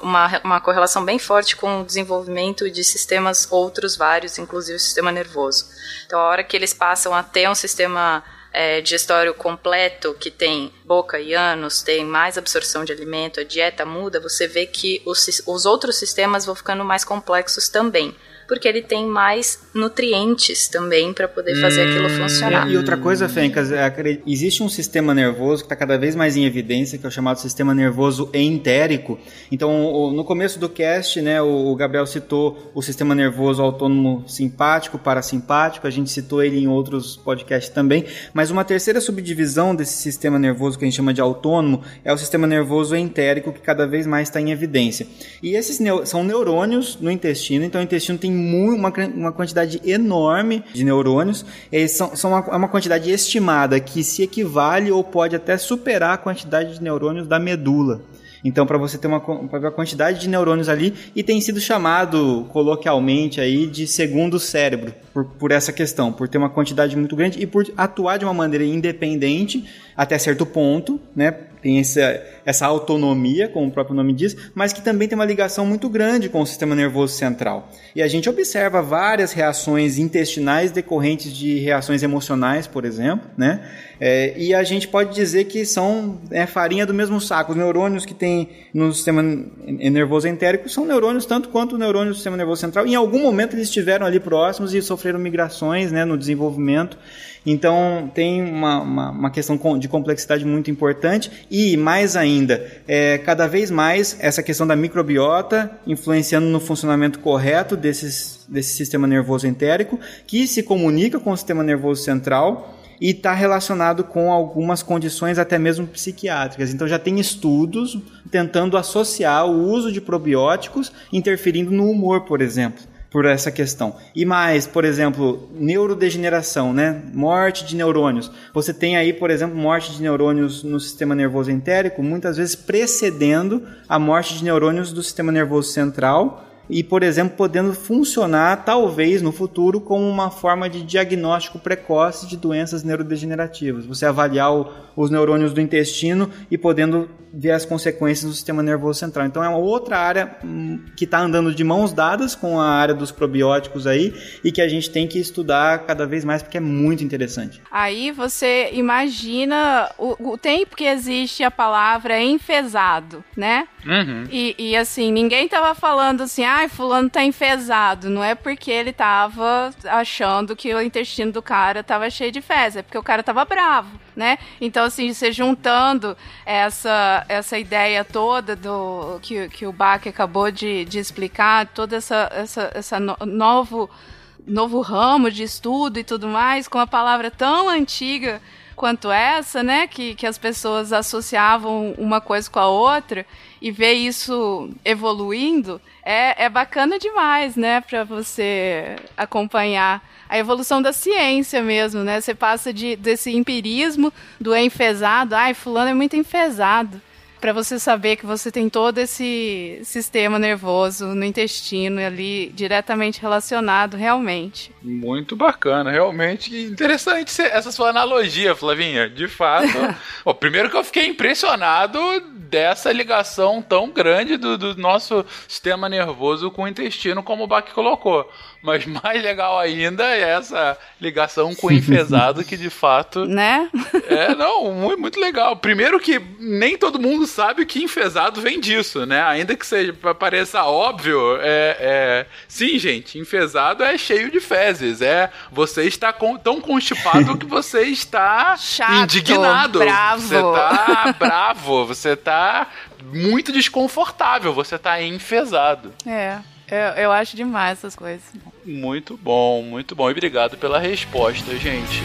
uma, uma correlação bem forte com o desenvolvimento de sistemas outros vários, inclusive o sistema nervoso. Então, a hora que eles passam a ter um sistema é, digestório completo, que tem boca e ânus, tem mais absorção de alimento, a dieta muda, você vê que os, os outros sistemas vão ficando mais complexos também porque ele tem mais nutrientes também para poder fazer hum, aquilo funcionar.
E outra coisa, Fencas, é, existe um sistema nervoso que está cada vez mais em evidência, que é o chamado sistema nervoso entérico. Então, no começo do cast, né, o Gabriel citou o sistema nervoso autônomo simpático, parasimpático, a gente citou ele em outros podcasts também, mas uma terceira subdivisão desse sistema nervoso que a gente chama de autônomo é o sistema nervoso entérico, que cada vez mais está em evidência. E esses são neurônios no intestino, então o intestino tem uma, uma quantidade enorme de neurônios. Eles são, são uma, é uma quantidade estimada que se equivale ou pode até superar a quantidade de neurônios da medula. Então, para você ter uma pra ver a quantidade de neurônios ali, e tem sido chamado coloquialmente aí de segundo cérebro, por, por essa questão, por ter uma quantidade muito grande e por atuar de uma maneira independente até certo ponto, né? Tem essa, essa autonomia, como o próprio nome diz, mas que também tem uma ligação muito grande com o sistema nervoso central. E a gente observa várias reações intestinais decorrentes de reações emocionais, por exemplo, né? É, e a gente pode dizer que são é, farinha do mesmo saco. Os neurônios que tem no sistema nervoso entérico são neurônios tanto quanto o neurônio do sistema nervoso central. Em algum momento eles estiveram ali próximos e sofreram migrações né, no desenvolvimento. Então tem uma, uma, uma, questão de complexidade muito importante e mais ainda, é, cada vez mais essa questão da microbiota influenciando no funcionamento correto desses, desse sistema nervoso entérico, que se comunica com o sistema nervoso central e está relacionado com algumas condições até mesmo psiquiátricas. Então já tem estudos tentando associar o uso de probióticos interferindo no humor, por exemplo por essa questão. E mais, por exemplo, neurodegeneração, né? Morte de neurônios. Você tem aí, por exemplo, morte de neurônios no sistema nervoso entérico, muitas vezes precedendo a morte de neurônios do sistema nervoso central e, por exemplo, podendo funcionar talvez no futuro como uma forma de diagnóstico precoce de doenças neurodegenerativas. Você avaliar o, os neurônios do intestino e podendo ver as consequências no sistema nervoso central. Então é uma outra área hum, que está andando de mãos dadas com a área dos probióticos aí e que a gente tem que estudar cada vez mais porque é muito interessante.
Aí você imagina o, o tempo que existe a palavra enfesado, né?
Uhum.
E, e, assim, ninguém tava falando assim, ai, fulano tá enfesado. Não é porque ele tava achando que o intestino do cara tava cheio de fezes, é porque o cara tava bravo, né? Então, assim, você juntando essa, essa ideia toda do que, que o Bach acabou de, de explicar, toda essa, essa, essa no, novo, novo ramo de estudo e tudo mais, com a palavra tão antiga quanto essa, né? Que, que as pessoas associavam uma coisa com a outra e ver isso evoluindo é, é bacana demais, né? Para você acompanhar a evolução da ciência mesmo, né? Você passa de, desse empirismo do enfesado, ai, fulano é muito enfesado. para você saber que você tem todo esse sistema nervoso no intestino ali diretamente relacionado realmente.
Muito bacana, realmente interessante essa sua analogia, Flavinha. De fato. Bom, primeiro que eu fiquei impressionado dessa ligação tão grande do, do nosso sistema nervoso com o intestino, como o Bach colocou. Mas mais legal ainda é essa ligação com o enfesado, que de fato.
Né?
É, não, muito, muito legal. Primeiro que nem todo mundo sabe que enfesado vem disso, né? Ainda que seja pareça óbvio, é, é... sim, gente, enfesado é cheio de fezes. É você está com, tão constipado que você está
Chato,
indignado.
Bravo.
Você está bravo, você está muito desconfortável, você está enfesado.
É. Eu, eu acho demais essas coisas.
Muito bom, muito bom. E obrigado pela resposta, gente.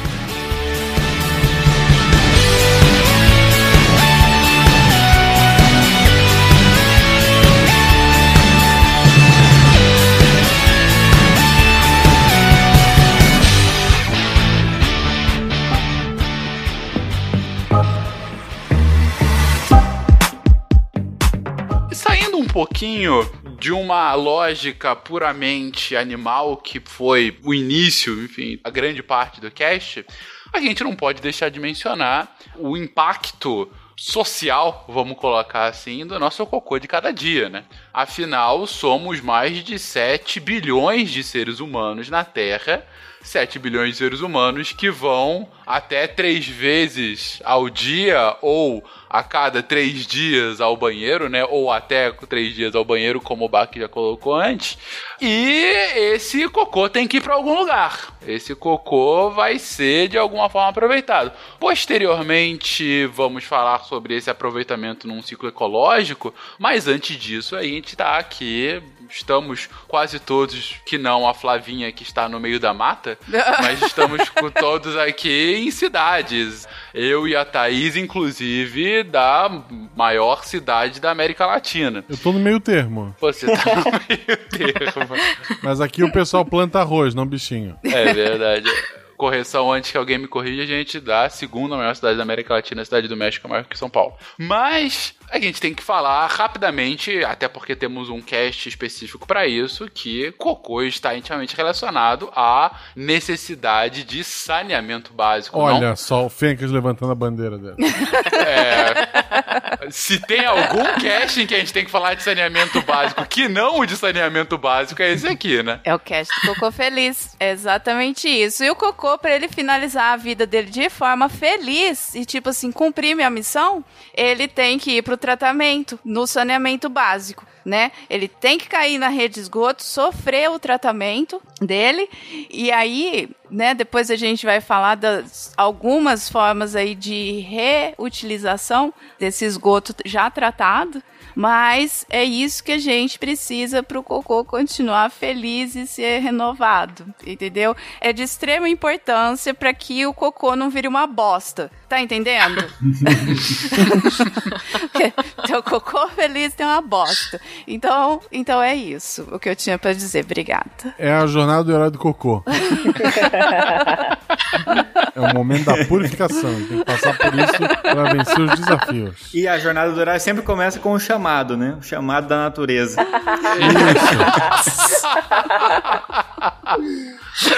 Pouquinho de uma lógica puramente animal, que foi o início, enfim, a grande parte do cast, a gente não pode deixar de mencionar o impacto social, vamos colocar assim, do nosso cocô de cada dia, né? Afinal, somos mais de 7 bilhões de seres humanos na Terra. 7 bilhões de seres humanos que vão até três vezes ao dia ou a cada três dias ao banheiro, né? Ou até três dias ao banheiro, como o Bach já colocou antes. E esse cocô tem que ir para algum lugar. Esse cocô vai ser de alguma forma aproveitado. Posteriormente, vamos falar sobre esse aproveitamento num ciclo ecológico, mas antes disso, a gente está aqui estamos quase todos, que não a Flavinha que está no meio da mata, mas estamos com todos aqui em cidades. Eu e a Thaís, inclusive, da maior cidade da América Latina.
Eu tô no meio termo.
Você tá no meio termo.
Mas aqui o pessoal planta arroz, não bichinho.
É verdade. Correção antes que alguém me corrija, a gente dá a segunda maior cidade da América Latina, a cidade do México é maior que São Paulo. Mas a gente tem que falar rapidamente, até porque temos um cast específico para isso, que cocô está intimamente relacionado à necessidade de saneamento básico.
Olha
não?
só o Fencas levantando a bandeira dela.
É, se tem algum cast em que a gente tem que falar de saneamento básico que não o de saneamento básico, é esse aqui, né?
É o cast do Cocô Feliz. É exatamente isso. E o Cocô, para ele finalizar a vida dele de forma feliz e, tipo assim, cumprir minha missão, ele tem que ir pro tratamento, no saneamento básico, né? Ele tem que cair na rede de esgoto, sofrer o tratamento dele, e aí, né, depois a gente vai falar das algumas formas aí de reutilização desse esgoto já tratado, mas é isso que a gente precisa para o cocô continuar feliz e ser renovado, entendeu? É de extrema importância para que o cocô não vire uma bosta. Tá entendendo? Teu cocô feliz tem uma bosta. Então, então é isso o que eu tinha para dizer. Obrigada.
É a jornada do herói do cocô. é o momento da purificação. Tem que passar por isso para vencer os desafios.
E a jornada do herói sempre começa com o chamado, né? O chamado da natureza.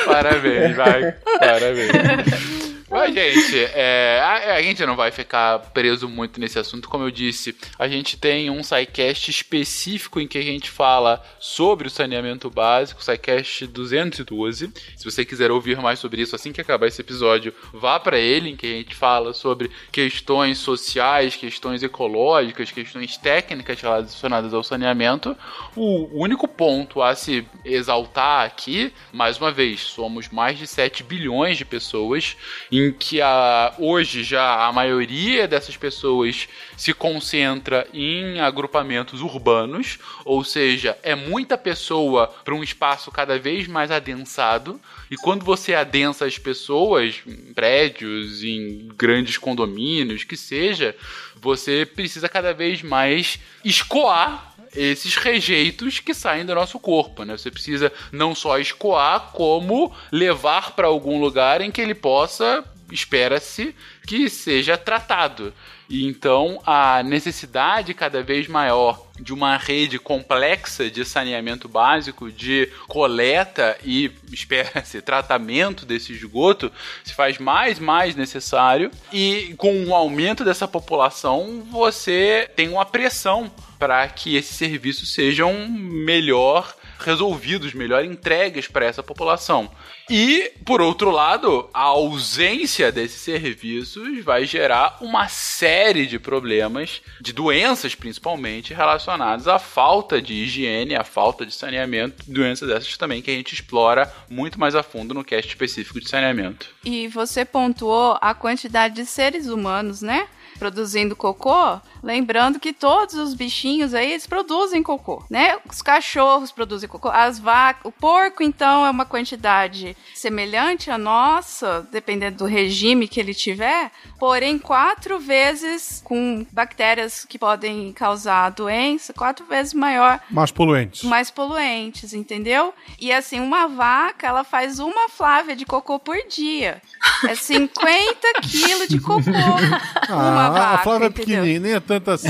Parabéns, vai. Parabéns. Mas, gente, é, a, a, gente não vai ficar preso muito nesse assunto. Como eu disse, a gente tem um SciCast específico em que a gente fala sobre o saneamento básico, SciCast 212. Se você quiser ouvir mais sobre isso assim que acabar esse episódio, vá para ele, em que a gente fala sobre questões sociais, questões ecológicas, questões técnicas relacionadas ao saneamento. O único ponto a se exaltar aqui, mais uma vez, somos mais de 7 bilhões de pessoas em que a, hoje já a maioria dessas pessoas se concentra em agrupamentos urbanos, ou seja, é muita pessoa para um espaço cada vez mais adensado. E quando você adensa as pessoas em prédios, em grandes condomínios, que seja, você precisa cada vez mais escoar esses rejeitos que saem do nosso corpo, né? Você precisa não só escoar, como levar para algum lugar em que ele possa espera-se que seja tratado. E então a necessidade cada vez maior de uma rede complexa de saneamento básico, de coleta e, espera-se, tratamento desse esgoto se faz mais mais necessário. E com o aumento dessa população, você tem uma pressão para que esses serviços sejam melhor resolvidos, melhor entregues para essa população. E, por outro lado, a ausência desses serviços vai gerar uma série de problemas, de doenças principalmente, relacionadas à falta de higiene, à falta de saneamento, doenças essas também que a gente explora muito mais a fundo no cast específico de saneamento.
E você pontuou a quantidade de seres humanos, né? produzindo cocô, lembrando que todos os bichinhos aí eles produzem cocô, né? Os cachorros produzem cocô, as vacas, o porco então é uma quantidade semelhante à nossa, dependendo do regime que ele tiver, porém quatro vezes com bactérias que podem causar doença, quatro vezes maior,
Mais poluentes.
mais poluentes, entendeu? E assim, uma vaca, ela faz uma flávia de cocô por dia. É 50 quilos de cocô. uma
Ah,
vaca,
a Flávia é pequenininha, nem é tanto assim.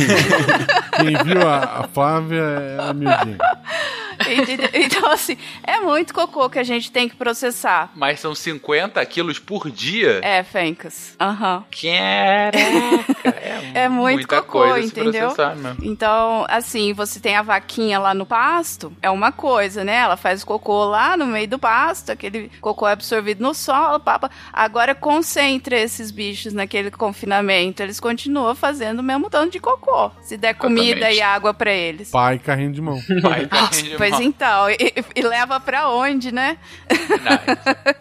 Quem viu a, a Flávia é a miudinha.
Então, assim, é muito cocô que a gente tem que processar.
Mas são 50 quilos por dia?
É, Fencas. Aham.
Caraca, é,
É muito
muita
cocô,
coisa
entendeu?
processar mesmo.
Então, assim, você tem a vaquinha lá no pasto, é uma coisa, né? Ela faz o cocô lá no meio do pasto, aquele cocô é absorvido no solo, papa. Agora concentra esses bichos naquele confinamento, eles continuam fazendo o mesmo tanto de cocô. Se der comida
Exatamente.
e água pra eles.
Pai carrinho de mão.
Vai, tá
Nossa,
rindo
pois então, e, e leva pra onde, né?
Não,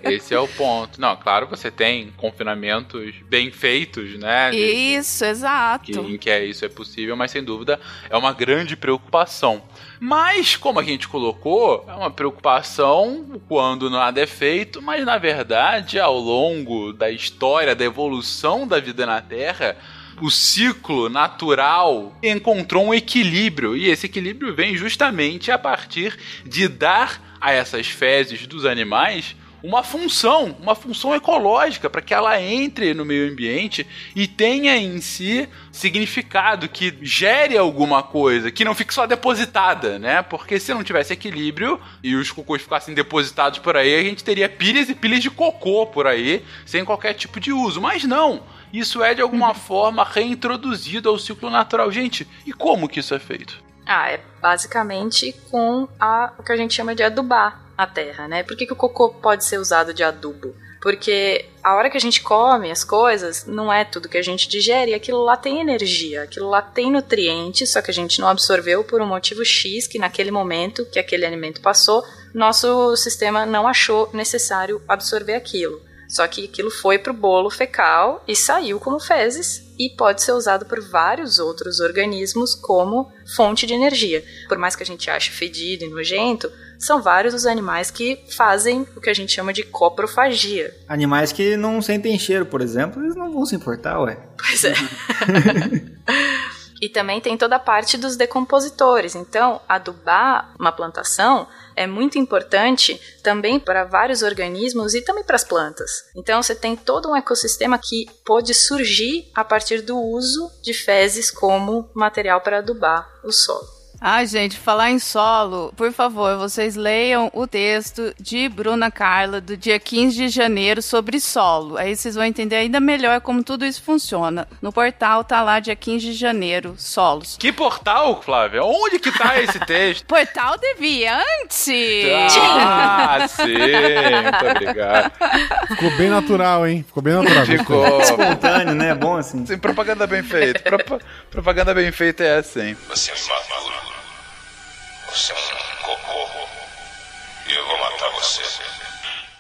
esse é o ponto. Não, claro, você tem confinamentos bem feitos, né? de-
Isso, exato.
que, em que é, isso é possível, mas sem dúvida é uma grande preocupação. Mas, como a gente colocou, é uma preocupação quando nada é feito, mas na verdade, ao longo da história, da evolução da vida na Terra, o ciclo natural encontrou um equilíbrio, e esse equilíbrio vem justamente a partir de dar a essas fezes dos animais uma função, uma função ecológica, para que ela entre no meio ambiente e tenha em si significado, que gere alguma coisa, que não fique só depositada, né? Porque se não tivesse equilíbrio e os cocôs ficassem depositados por aí, a gente teria pilhas e pilhas de cocô por aí, sem qualquer tipo de uso. Mas não! Isso é de alguma forma reintroduzido ao ciclo natural. Gente, e como que isso é feito?
Ah, é basicamente com a, o que a gente chama de adubar a terra, né? Por que, que o cocô pode ser usado de adubo? Porque a hora que a gente come as coisas, não é tudo que a gente digere, e aquilo lá tem energia, aquilo lá tem nutrientes, só que a gente não absorveu por um motivo X, que naquele momento que aquele alimento passou, nosso sistema não achou necessário absorver aquilo. Só que aquilo foi pro bolo fecal e saiu como fezes e pode ser usado por vários outros organismos como fonte de energia. Por mais que a gente ache fedido e nojento, são vários os animais que fazem o que a gente chama de coprofagia.
Animais que não sentem cheiro, por exemplo, eles não vão se importar, ué.
Pois é. e também tem toda a parte dos decompositores. Então, adubar uma plantação é muito importante também para vários organismos e também para as plantas. Então, você tem todo um ecossistema que pode surgir a partir do uso de fezes como material para adubar o solo.
Ai, gente, falar em solo, por favor, vocês leiam o texto de Bruna Carla do dia 15 de janeiro sobre solo. Aí vocês vão entender ainda melhor como tudo isso funciona. No portal tá lá dia 15 de janeiro, solos.
Que portal, Flávia? Onde que tá esse texto?
Portal Deviante!
Ah, sim, muito obrigado.
Ficou bem natural, hein? Ficou bem natural.
Ficou.
Espontâneo, né? É bom assim.
Sim, propaganda bem feita. Propa- propaganda bem feita é assim.
Você é maduro. Você cocô. E eu vou matar você.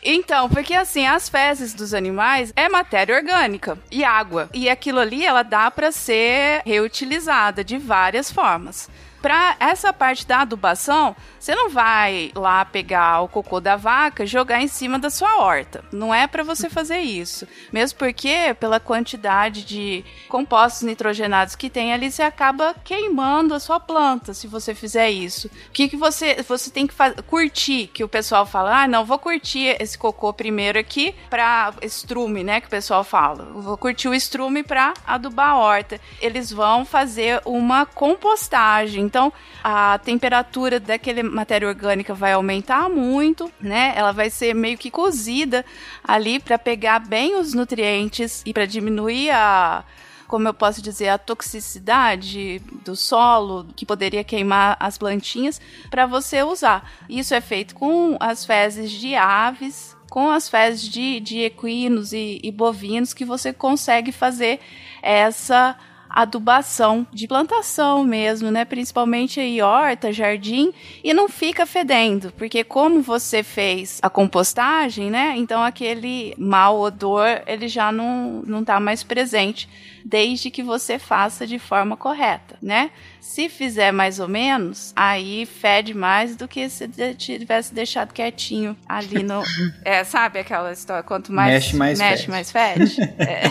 Então, porque assim, as fezes dos animais é matéria orgânica e água. E aquilo ali, ela dá para ser reutilizada de várias formas. Para essa parte da adubação, você não vai lá pegar o cocô da vaca e jogar em cima da sua horta. Não é para você fazer isso. Mesmo porque, pela quantidade de compostos nitrogenados que tem ali, você acaba queimando a sua planta se você fizer isso. O que, que você, você tem que curtir? Que o pessoal fala, ah, não, vou curtir esse cocô primeiro aqui para estrume, né? Que o pessoal fala. Vou curtir o estrume para adubar a horta. Eles vão fazer uma compostagem. Então, a temperatura daquele matéria orgânica vai aumentar muito, né? Ela vai ser meio que cozida ali para pegar bem os nutrientes e para diminuir a como eu posso dizer, a toxicidade do solo que poderia queimar as plantinhas para você usar. Isso é feito com as fezes de aves, com as fezes de, de equinos e, e bovinos que você consegue fazer essa adubação de plantação mesmo, né? Principalmente aí horta, jardim, e não fica fedendo, porque como você fez a compostagem, né? Então aquele mau odor, ele já não, não tá mais presente, desde que você faça de forma correta, né? Se fizer mais ou menos, aí fede mais do que se tivesse deixado quietinho ali no. É, sabe aquela história? Quanto mais
mexe, mais
mexe,
fede.
mais fede. é.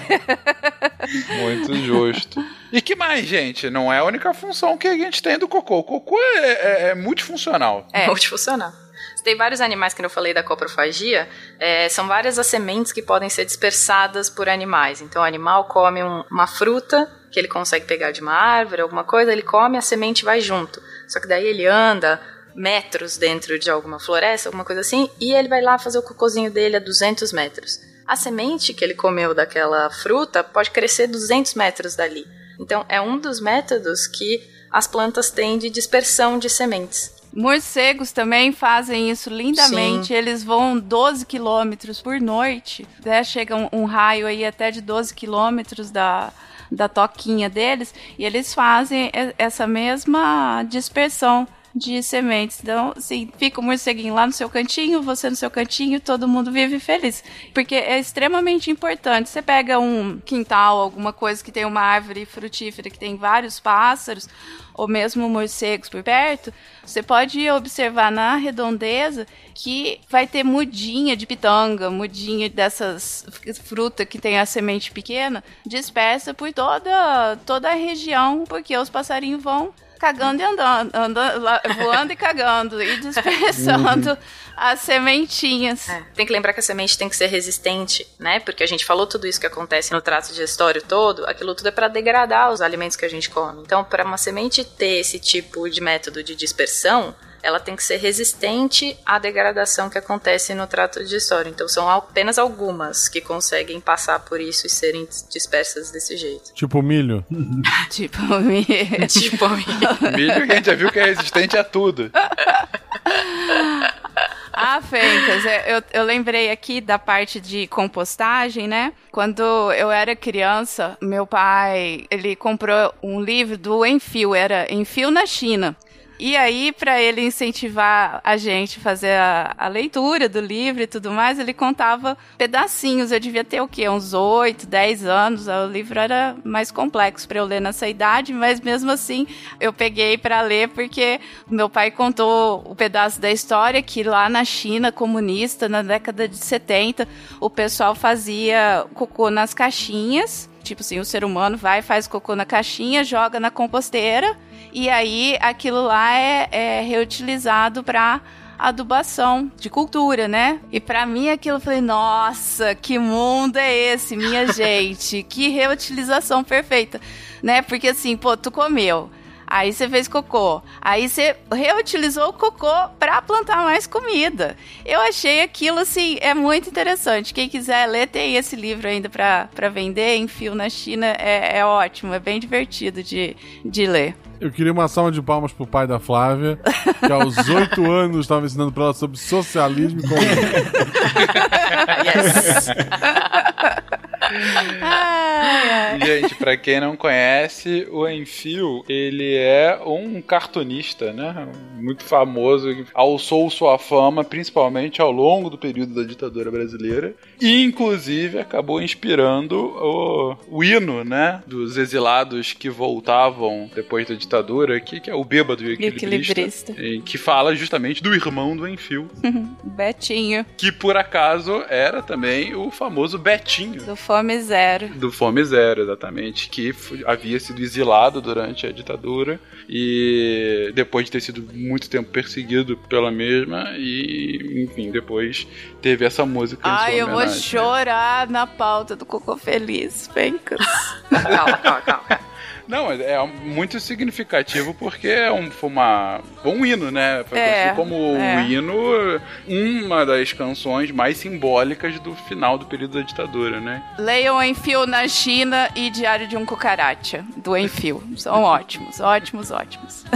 Muito justo. E que mais, gente? Não é a única função que a gente tem do cocô. O cocô é, é, é multifuncional.
É. Multifuncional. Tem vários animais que eu falei da coprofagia, é, são várias as sementes que podem ser dispersadas por animais. Então, o animal come um, uma fruta que ele consegue pegar de uma árvore, alguma coisa, ele come, a semente vai junto. Só que daí ele anda metros dentro de alguma floresta, alguma coisa assim, e ele vai lá fazer o cocôzinho dele a 200 metros. A semente que ele comeu daquela fruta pode crescer 200 metros dali. Então, é um dos métodos que as plantas têm de dispersão de sementes.
Morcegos também fazem isso lindamente.
Sim.
Eles voam 12 quilômetros por noite. Né? Chega um, um raio aí até de 12 quilômetros da, da toquinha deles. E eles fazem essa mesma dispersão de sementes. Então, assim, fica o morceguinho lá no seu cantinho, você no seu cantinho, todo mundo vive feliz. Porque é extremamente importante. Você pega um quintal, alguma coisa que tem uma árvore frutífera que tem vários pássaros, ou mesmo morcegos por perto, você pode observar na redondeza que vai ter mudinha de pitanga, mudinha dessas frutas que tem a semente pequena, dispersa por toda, toda a região, porque os passarinhos vão cagando e andando, andando voando e cagando e dispersando as sementinhas.
É, Tem que lembrar que a semente tem que ser resistente, né? Porque a gente falou tudo isso que acontece no trato digestório todo, aquilo tudo é para degradar os alimentos que a gente come. Então, para uma semente ter esse tipo de método de dispersão, ela tem que ser resistente à degradação que acontece no trato digestório. Então, são apenas algumas que conseguem passar por isso e serem dispersas desse jeito.
Tipo milho.
Tipo, me...
tipo,
Milho que a gente já viu que é resistente a tudo.
Ah, Fencas, eu, eu lembrei aqui da parte de compostagem, né? Quando eu era criança, meu pai, ele comprou um livro do Enfio, era Enfio na China. E aí, para ele incentivar a gente a fazer a, a leitura do livro e tudo mais, ele contava pedacinhos. Eu devia ter o quê? Uns 8, 10 anos. O livro era mais complexo para eu ler nessa idade, mas mesmo assim eu peguei para ler porque meu pai contou o pedaço da história que lá na China comunista, na década de 70, o pessoal fazia cocô nas caixinhas. Tipo assim, o ser humano vai, faz cocô na caixinha, joga na composteira e aí aquilo lá é, é reutilizado para adubação de cultura, né? E para mim aquilo eu falei, nossa, que mundo é esse, minha gente? Que reutilização perfeita, né? Porque assim, pô, tu comeu, Aí você fez cocô. Aí você reutilizou o cocô para plantar mais comida. Eu achei aquilo assim, é muito interessante. Quem quiser ler, tem esse livro ainda para vender em fio na China. É, é ótimo, é bem divertido de, de ler.
Eu queria uma salva de palmas pro pai da Flávia, que aos oito anos estava ensinando pra ela sobre socialismo e comunismo.
yes.
Gente, pra quem não conhece, o Enfio, ele é um cartunista, né? Muito famoso, que alçou sua fama principalmente ao longo do período da ditadura brasileira e, inclusive, acabou inspirando o, o hino, né? Dos exilados que voltavam depois da ditadura, que, que é o Bêbado e Equilibrista,
Equilibrista.
em que fala justamente do irmão do Enfio,
Betinho,
que por acaso era também o famoso Betinho.
do Fome Zero.
Do Fome Zero, exatamente, que havia sido exilado durante a ditadura e depois de ter sido muito tempo perseguido pela mesma e, enfim, depois teve essa música em
Ai,
sua
eu vou
homenagem.
chorar na pauta do Cocô Feliz, Fencas.
Calma, calma, calma.
Não, é muito significativo porque é um, foi uma, um hino, né? Foi
É,
como
é.
o hino, uma das canções mais simbólicas do final do período da ditadura, né?
Leiam Enfio na China e Diário de um Cucaracha, do Enfio. São ótimos, ótimos, ótimos.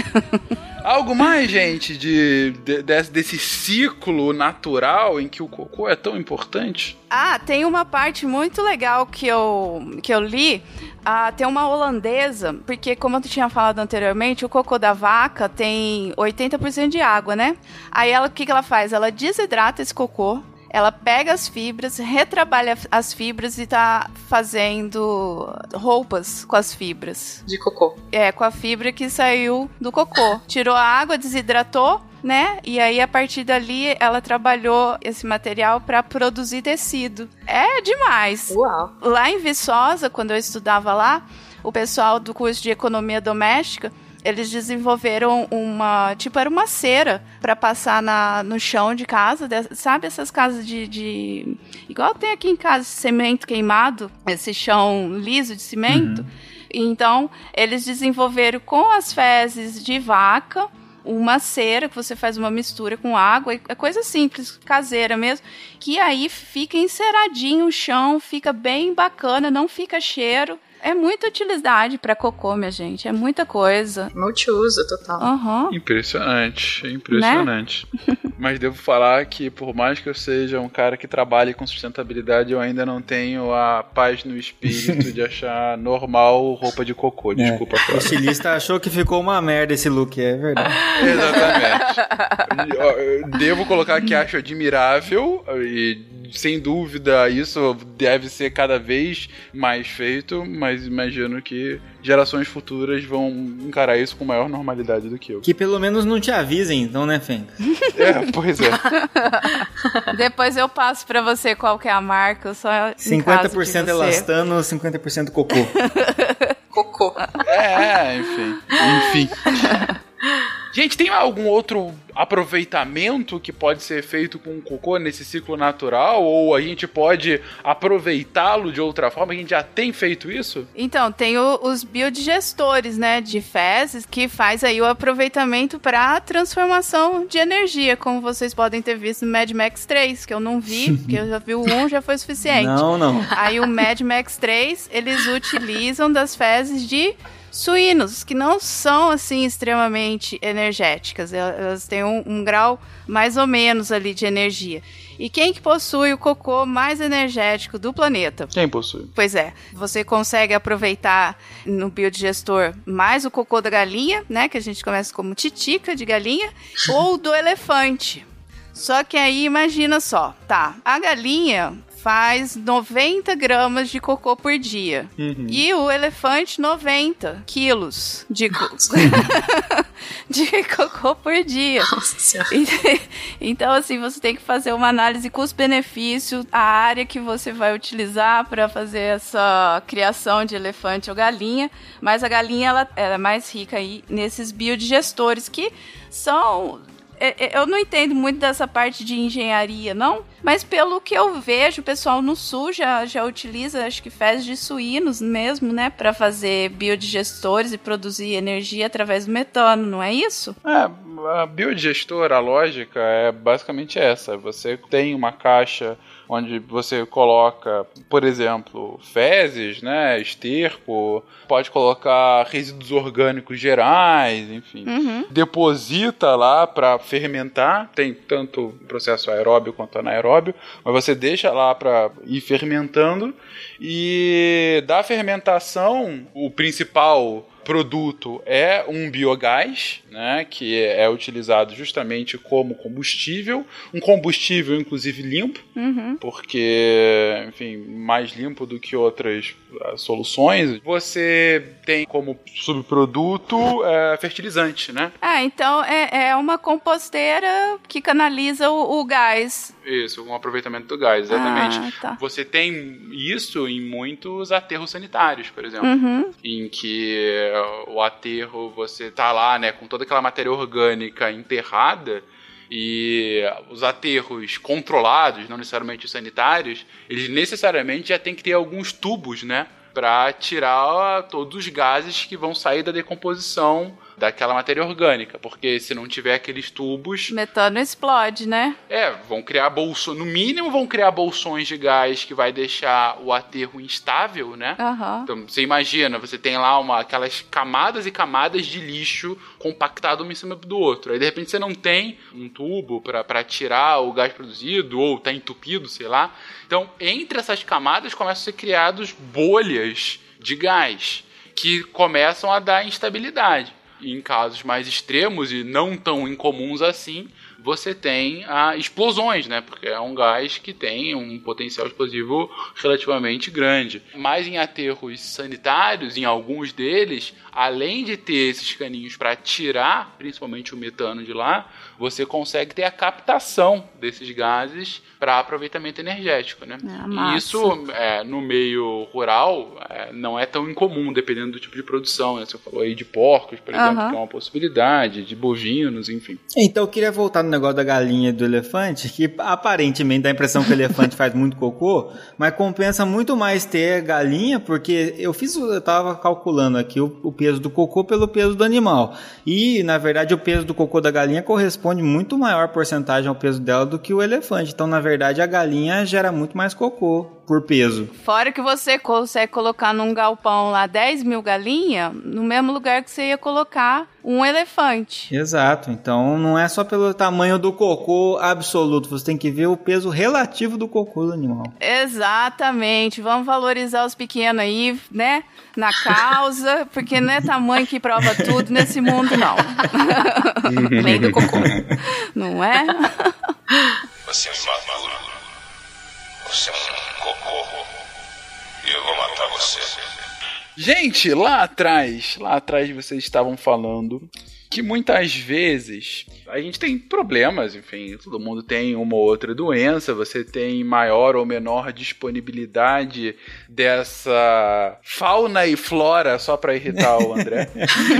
Algo mais, gente, de, de- desse, desse ciclo natural em que o cocô é tão importante?
Ah, tem uma parte muito legal que eu, que eu li. Ah, tem uma holandesa, porque como eu tinha falado anteriormente, o cocô da vaca tem 80% de água, né? Aí ela, o que, que ela faz? Ela desidrata esse cocô, ela pega as fibras, retrabalha as fibras e tá fazendo roupas com as fibras.
De cocô.
É, com a fibra que saiu do cocô. Tirou a água, desidratou, né? E aí, a partir dali, ela trabalhou esse material para produzir tecido. É demais.
Uau.
Lá em Viçosa, quando eu estudava lá, o pessoal do curso de economia doméstica, eles desenvolveram uma, tipo, era uma cera para passar na, no chão de casa, sabe essas casas de, de- igual tem aqui em casa, cimento queimado, esse chão liso de cimento. Então, eles desenvolveram com as fezes de vaca uma cera que você faz uma mistura com água, é coisa simples, caseira mesmo, que aí fica enceradinho o chão, fica bem bacana, não fica cheiro. É muita utilidade para cocô, minha gente, é muita coisa.
Multiuso total.
Aham.
Impressionante, impressionante. Mas devo falar que, por mais que eu seja um cara que trabalhe com sustentabilidade, eu ainda não tenho a paz no espírito de achar normal roupa de cocô. Desculpa,
O
Flávio.
estilista achou que ficou uma merda esse look, é verdade.
Exatamente. Eu Devo colocar que acho admirável e, sem dúvida, isso deve ser cada vez mais feito, mas imagino que gerações futuras vão encarar isso com maior normalidade do que eu.
Que pelo menos não te avisem, então, né, Fenca?
É, pois é.
Depois eu passo para você qual que é a marca, só em caso de
50%
você.
elastano, 50% cocô.
Cocô.
É, enfim. Enfim. Gente, tem algum outro aproveitamento que pode ser feito com o cocô nesse ciclo natural? Ou a gente pode aproveitá-lo de outra forma? A gente já tem feito isso?
Então, tem o- os biodigestores, né, de fezes, que faz aí o aproveitamento para transformação de energia, como vocês podem ter visto no Mad Max 3, que eu não vi, porque eu já vi o 1, já foi suficiente.
Não, não.
Aí o Mad Max 3, eles utilizam das fezes de suínos, que não são assim extremamente energéticas. El- Elas têm um, um grau mais ou menos ali de energia. E quem que possui o cocô mais energético do planeta?
Quem possui?
Pois é, você consegue aproveitar no biodigestor mais o cocô da galinha, né? Que a gente começa como titica de galinha, ou do elefante. Só que aí imagina só, tá? A galinha faz 90 gramas de cocô por dia. E o elefante, 90 quilos de, co- de cocô por dia.
Nossa senhora.
Então, assim, você tem que fazer uma análise custo-benefício, a área que você vai utilizar para fazer essa criação de elefante ou galinha. Mas a galinha, ela, ela é mais rica aí nesses biodigestores que são. É- é- Eu não entendo muito dessa parte de engenharia, não. Mas pelo que eu vejo, o pessoal no sul já, já utiliza, acho que fezes de suínos mesmo, né? Para fazer biodigestores e produzir energia através do metano, não é isso?
É, a biodigestor, a lógica é basicamente essa. Você tem uma caixa onde você coloca, por exemplo, fezes, né, esterco, pode colocar resíduos orgânicos gerais, enfim.
Uhum.
Deposita lá para fermentar, tem tanto processo aeróbio quanto anaeróbio, mas você deixa lá para ir fermentando e da fermentação, o principal produto é um biogás, né, que é utilizado justamente como combustível, um combustível inclusive limpo,
Uhum.
porque, enfim, mais limpo do que outras soluções. Você tem como subproduto é, fertilizante, né?
Ah, então é, é uma composteira que canaliza o, o gás.
Isso, um aproveitamento do gás, exatamente.
Ah, tá.
Você tem isso em muitos aterros sanitários, por exemplo.
Uhum.
em que eh, o aterro você tá lá, né, com toda aquela matéria orgânica enterrada e os aterros controlados, não necessariamente os sanitários, eles necessariamente já tem que ter alguns tubos, né, para tirar todos os gases que vão sair da decomposição daquela matéria orgânica, porque se não tiver aqueles tubos,
Metano explode, né?
é, vão criar bolsões, no mínimo vão criar bolsões de gás que vai deixar o aterro instável, né?
Aham.
Então, você imagina, você tem lá uma, aquelas camadas e camadas de lixo compactado um em cima do outro. Aí, de repente, você não tem um tubo para tirar o gás produzido, ou tá entupido, sei lá. Então, entre essas camadas começam a ser criados bolhas de gás que começam a dar instabilidade. Em casos mais extremos e não tão incomuns assim, você tem ah, explosões, né? Porque é um gás que tem um potencial explosivo relativamente grande. Mas em aterros sanitários, em alguns deles, além de ter esses caninhos para tirar, principalmente o metano de lá, você consegue ter a captação desses gases para aproveitamento energético, né?
Ah,
e isso é, no meio rural é, não é tão incomum, dependendo do tipo de produção. Né? Você falou aí de porcos, por exemplo, que é uma possibilidade, de bovinos, enfim.
Então eu queria voltar no negócio da galinha e do elefante, que aparentemente dá a impressão que o elefante faz muito cocô, mas compensa muito mais ter galinha, porque eu fiz, eu tava calculando aqui o, o peso do cocô pelo peso do animal. E, na verdade, o peso do cocô da galinha corresponde muito maior porcentagem ao peso dela do que o elefante. Então, na verdade, a galinha gera muito mais cocô por peso.
Fora que você consegue colocar num galpão lá 10 mil galinhas, no mesmo lugar que você ia colocar um elefante.
Exato. Então, não é só pelo tamanho do cocô absoluto, você tem que ver o peso relativo do cocô do animal.
Exatamente. Vamos valorizar os pequenos aí, né? Na causa, porque não é tamanho que prova tudo nesse mundo, não.
Nem do cocô.
Não é?
Você me matou. Você é um cocô. E eu vou matar você.
Gente, lá atrás, lá atrás vocês estavam falando que muitas vezes a gente tem problemas, enfim, todo mundo tem uma ou outra doença, você tem maior ou menor disponibilidade dessa fauna e flora, só para irritar o André,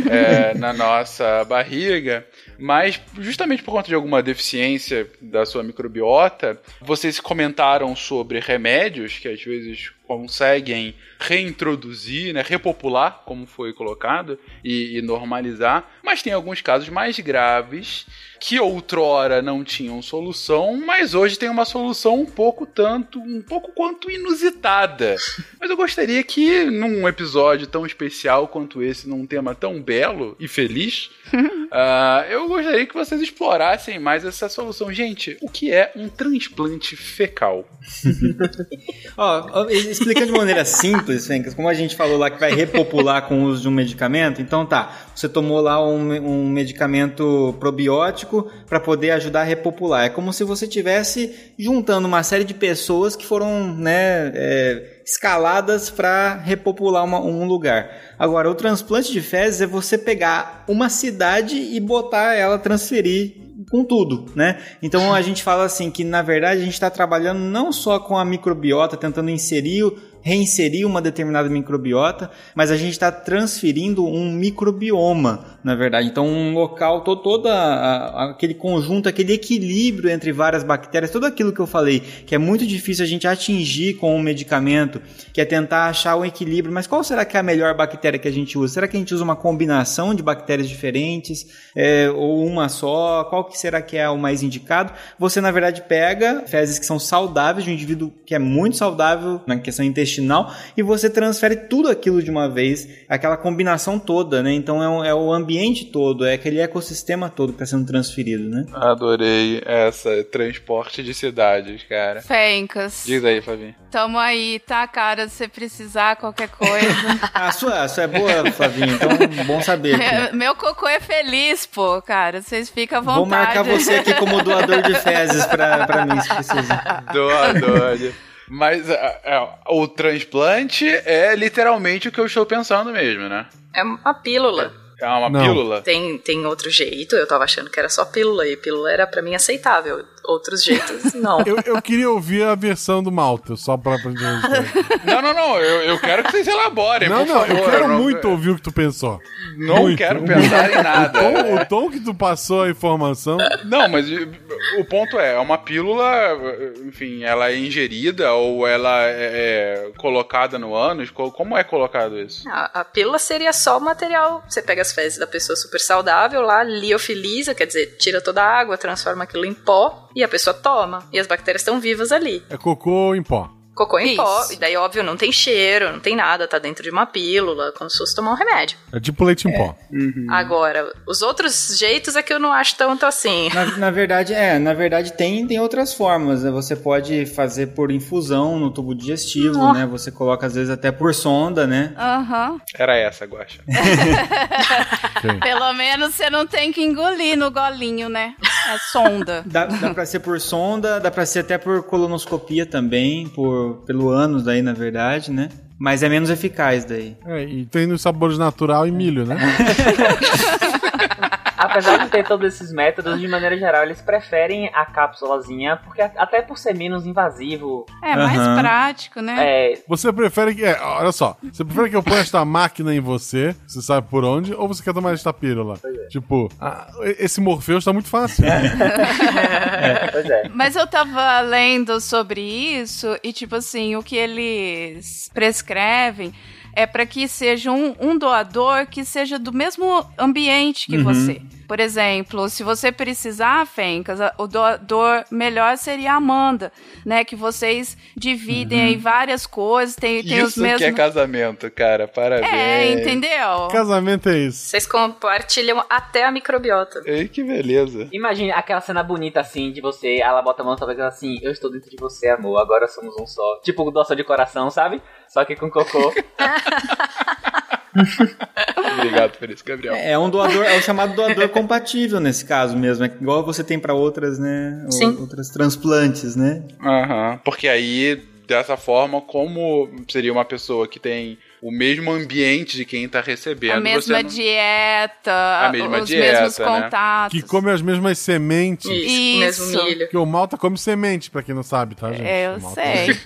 é, na nossa barriga, mas justamente por conta de alguma deficiência da sua microbiota, vocês comentaram sobre remédios que às vezes conseguem reintroduzir, né, repopular, como foi colocado, e, e normalizar, mas tem alguns casos mais graves que outrora não tinham solução, mas hoje tem uma solução um pouco tanto, um pouco quanto inusitada. Mas eu gostaria que num episódio tão especial quanto esse, num tema tão belo e feliz, ah, eu gostaria que vocês explorassem mais essa solução. Gente, o que é um transplante fecal?
Ó, ó, explicando de maneira simples, Fencas, como a gente falou lá que vai repopular com o uso de um medicamento, então tá, você tomou lá um, um medicamento probiótico para poder ajudar a repopular. É como se você tivesse juntando uma série de pessoas que foram, né, é, escaladas para repopular uma- um lugar. Agora, o transplante de fezes é você pegar uma cidade e botar ela transferir com tudo, né? Então a gente fala assim que na verdade a gente está trabalhando não só com a microbiota, tentando inserir, reinserir uma determinada microbiota, mas a gente está transferindo um microbioma, na verdade. Então, um local, todo, todo a, a, aquele conjunto, aquele equilíbrio entre várias bactérias, tudo aquilo que eu falei, que é muito difícil a gente atingir com um medicamento, que é tentar achar um equilíbrio. Mas qual será que é a melhor bactéria que a gente usa? Será que a gente usa uma combinação de bactérias diferentes é, ou uma só? Qual que será que é o mais indicado? Você, na verdade, pega fezes que são saudáveis de um indivíduo que é muito saudável na questão intestinal e você transfere tudo aquilo de uma vez, aquela combinação toda, né? Então é, um, é o ambiente todo, é aquele ecossistema todo que está sendo transferido, né?
Adorei essa transporte de cidades, cara.
Fencas.
Diz aí, Flavinho.
Tamo aí, tá, cara? Se você precisar qualquer coisa.
a, sua, a sua é boa, Flavinho, então bom saber.
Meu, meu cocô é feliz, pô, cara. Vocês ficam à vontade.
Vou marcar você aqui como doador de fezes pra, pra mim, se precisar.
Doador. Mas é, é, o transplante é literalmente o que eu estou pensando mesmo, né?
É uma pílula.
É uma
Não.
pílula.
Tem, tem outro jeito, eu tava achando que era só pílula, e pílula era pra mim aceitável. Outros jeitos, não.
Eu, eu queria ouvir a versão do Malta, só pra aprender.
Não, não, não. Eu, eu quero que vocês elaborem,
Não,
por
não,
favor.
eu quero
não-
muito ouvir o que tu pensou.
Não
Muito.
quero pensar em nada.
O tom, o tom que tu passou a informação.
Não, mas o ponto é, é uma pílula, enfim, ela é ingerida ou ela é, é colocada no ânus? Co- Como é colocado isso?
A, a pílula seria só o material. Você pega as fezes da pessoa super saudável lá, liofiliza, quer dizer, tira toda a água, transforma aquilo em pó e a pessoa toma. E as bactérias estão vivas ali.
É cocô em pó.
Cocô em
Isso.
pó, e daí, óbvio, não tem cheiro, não tem nada, tá dentro de uma pílula, como se fosse tomar um remédio.
É tipo leite em pó.
Agora, os outros jeitos é que eu não acho tanto assim.
Na, na verdade, é, na verdade tem, tem outras formas. né? Você pode fazer por infusão no tubo digestivo,
Oh.
né? Você coloca às vezes até por sonda, né?
Aham.
Era essa, Guaxa.
Pelo menos você não tem que engolir no golinho, né? É sonda.
Dá, dá pra ser por sonda, dá pra ser até por colonoscopia também, por, pelo ânus daí, na verdade, né? Mas é menos eficaz daí.
É, e tem nos sabores natural e milho, né?
Apesar de ter todos esses métodos, de maneira geral, eles preferem a cápsulazinha, porque a- até por ser menos invasivo,
É mais
Aham.
prático, né?
é,
Você prefere que. É, olha só. Você prefere que eu ponha esta máquina em você, você sabe por onde, ou você quer tomar esta pílula? Tipo, ah, esse Morpheus tá muito fácil.
pois é.
Mas eu tava lendo sobre isso e, tipo assim, o que eles prescrevem é para que seja um, um doador que seja do mesmo ambiente que você. Por exemplo, se você precisar, Fencas, o doador melhor seria a Amanda, né? Que vocês dividem aí várias coisas, tem, tem os
Isso
mesmos.
que é casamento, cara. Parabéns.
É, entendeu?
Casamento é isso.
Vocês compartilham até a microbiota.
Ei, que beleza.
Imagine aquela cena bonita assim de você, ela bota a mão na tua cabeça assim, eu estou dentro de você, amor, agora somos um só. Tipo doação de coração, sabe? Só que com cocô.
Obrigado por isso, Gabriel.
É um doador, é o chamado doador compatível nesse caso mesmo, é igual você tem pra outras, né?
Sim.
Outras transplantes, né?
Aham. Porque aí, dessa forma, como seria uma pessoa que tem o mesmo ambiente de quem tá recebendo,
A mesma
você não...
dieta,
A mesma
os
dieta,
mesmos
né?
contatos.
Que come as mesmas sementes.
Isso,
Isso.
Porque o Malta come semente, pra quem não sabe, tá, gente?
É, eu sei.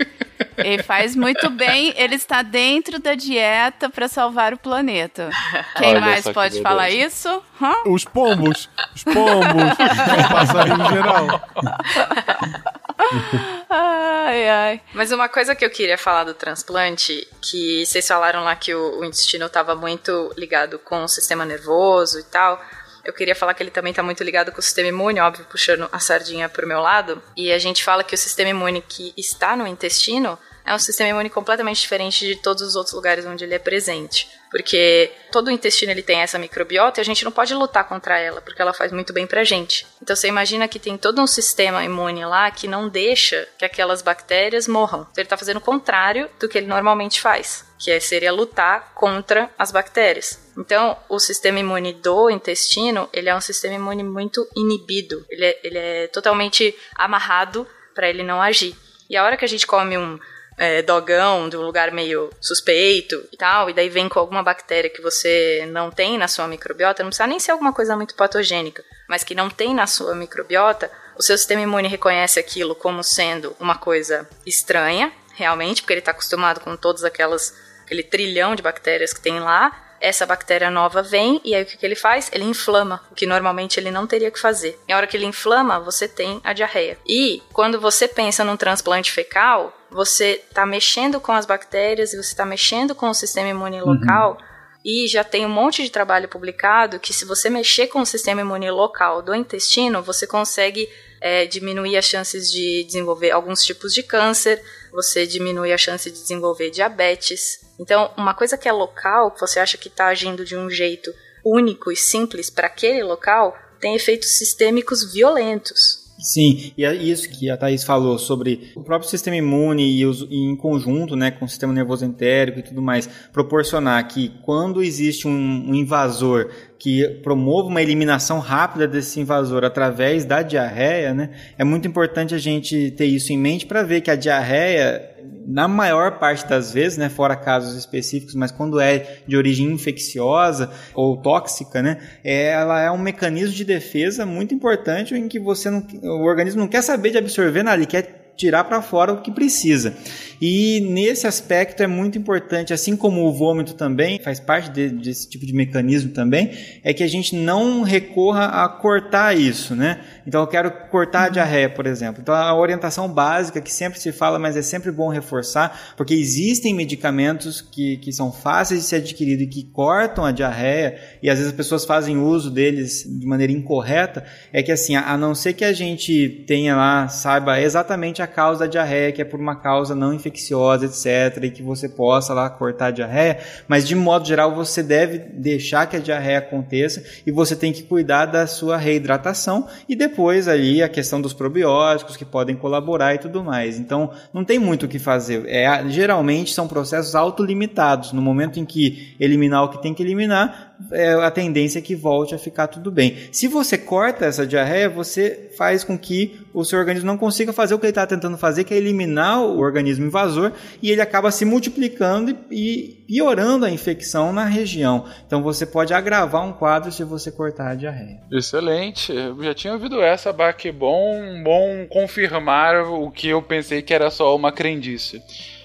Ele faz muito bem, ele está dentro da dieta para salvar o planeta. Quem
Olha
mais pode falar isso? Hã?
Os pombos, os pombos, os passarinhos em geral.
Ai, ai.
Mas uma coisa que eu queria falar do transplante, que vocês falaram lá que o, o intestino estava muito ligado com o sistema nervoso e tal. Eu queria falar que ele também está muito ligado com o sistema imune, óbvio, puxando a sardinha pro meu lado. E a gente fala que o sistema imune que está no intestino é um sistema imune completamente diferente de todos os outros lugares onde ele é presente. Porque todo o intestino ele tem essa microbiota e a gente não pode lutar contra ela, porque ela faz muito bem pra gente. Então você imagina que tem todo um sistema imune lá que não deixa que aquelas bactérias morram. Ele tá fazendo o contrário do que ele normalmente faz, que é, seria lutar contra as bactérias. Então, o sistema imune do intestino, ele é um sistema imune muito inibido. Ele é, ele é totalmente amarrado para ele não agir. E a hora que a gente come um é, dogão de um lugar meio suspeito e tal, e daí vem com alguma bactéria que você não tem na sua microbiota, não precisa nem ser alguma coisa muito patogênica, mas que não tem na sua microbiota, o seu sistema imune reconhece aquilo como sendo uma coisa estranha, realmente, porque ele está acostumado com todas aquelas aquele trilhão de bactérias que tem lá. Essa bactéria nova vem e aí o que, que ele faz? Ele inflama, o que normalmente ele não teria que fazer. E a hora que ele inflama, você tem a diarreia. E quando você pensa num transplante fecal, você está mexendo com as bactérias e você está mexendo com o sistema imune local. E já tem um monte de trabalho publicado que se você mexer com o sistema imune local do intestino, você consegue é, diminuir as chances de desenvolver alguns tipos de câncer, você diminui a chance de desenvolver diabetes. Então, uma coisa que é local, que você acha que está agindo de um jeito único e simples para aquele local, tem efeitos sistêmicos violentos.
Sim, e é isso que a Thaís falou sobre o próprio sistema imune e, os, e em conjunto né, com o sistema nervoso entérico e tudo mais, proporcionar que quando existe um, um invasor que promova uma eliminação rápida desse invasor através da diarreia, né, é muito importante a gente ter isso em mente para ver que a diarreia na maior parte das vezes, né, fora casos específicos, mas quando é de origem infecciosa ou tóxica, né, ela é um mecanismo de defesa muito importante em que você não, o organismo não quer saber de absorver nada, ele quer tirar para fora o que precisa. E nesse aspecto é muito importante, assim como o vômito também faz parte de, desse tipo de mecanismo também, é que a gente não recorra a cortar isso, né? Então eu quero cortar a diarreia, por exemplo. Então a orientação básica que sempre se fala, mas é sempre bom reforçar, porque existem medicamentos que, que são fáceis de ser adquiridos e que cortam a diarreia, e às vezes as pessoas fazem uso deles de maneira incorreta, é que assim, a não ser que a gente tenha lá, saiba exatamente a causa da diarreia, que é por uma causa não infecciosa, etc., e que você possa lá cortar a diarreia, mas de modo geral você deve deixar que a diarreia aconteça e você tem que cuidar da sua reidratação e depois ali a questão dos probióticos que podem colaborar e tudo mais. Então não tem muito o que fazer. É, geralmente são processos autolimitados. No momento em que eliminar o que tem que eliminar, é, a tendência é que volte a ficar tudo bem. Se você corta essa diarreia, você faz com que o seu organismo não consiga fazer o que ele está tentando fazer, que é eliminar o organismo invasor, e ele acaba se multiplicando e piorando a infecção na região. Então você pode agravar um quadro se você cortar a diarreia.
Excelente. Eu já tinha ouvido essa, Bach. Bom, bom confirmar o que eu pensei que era só uma crendice.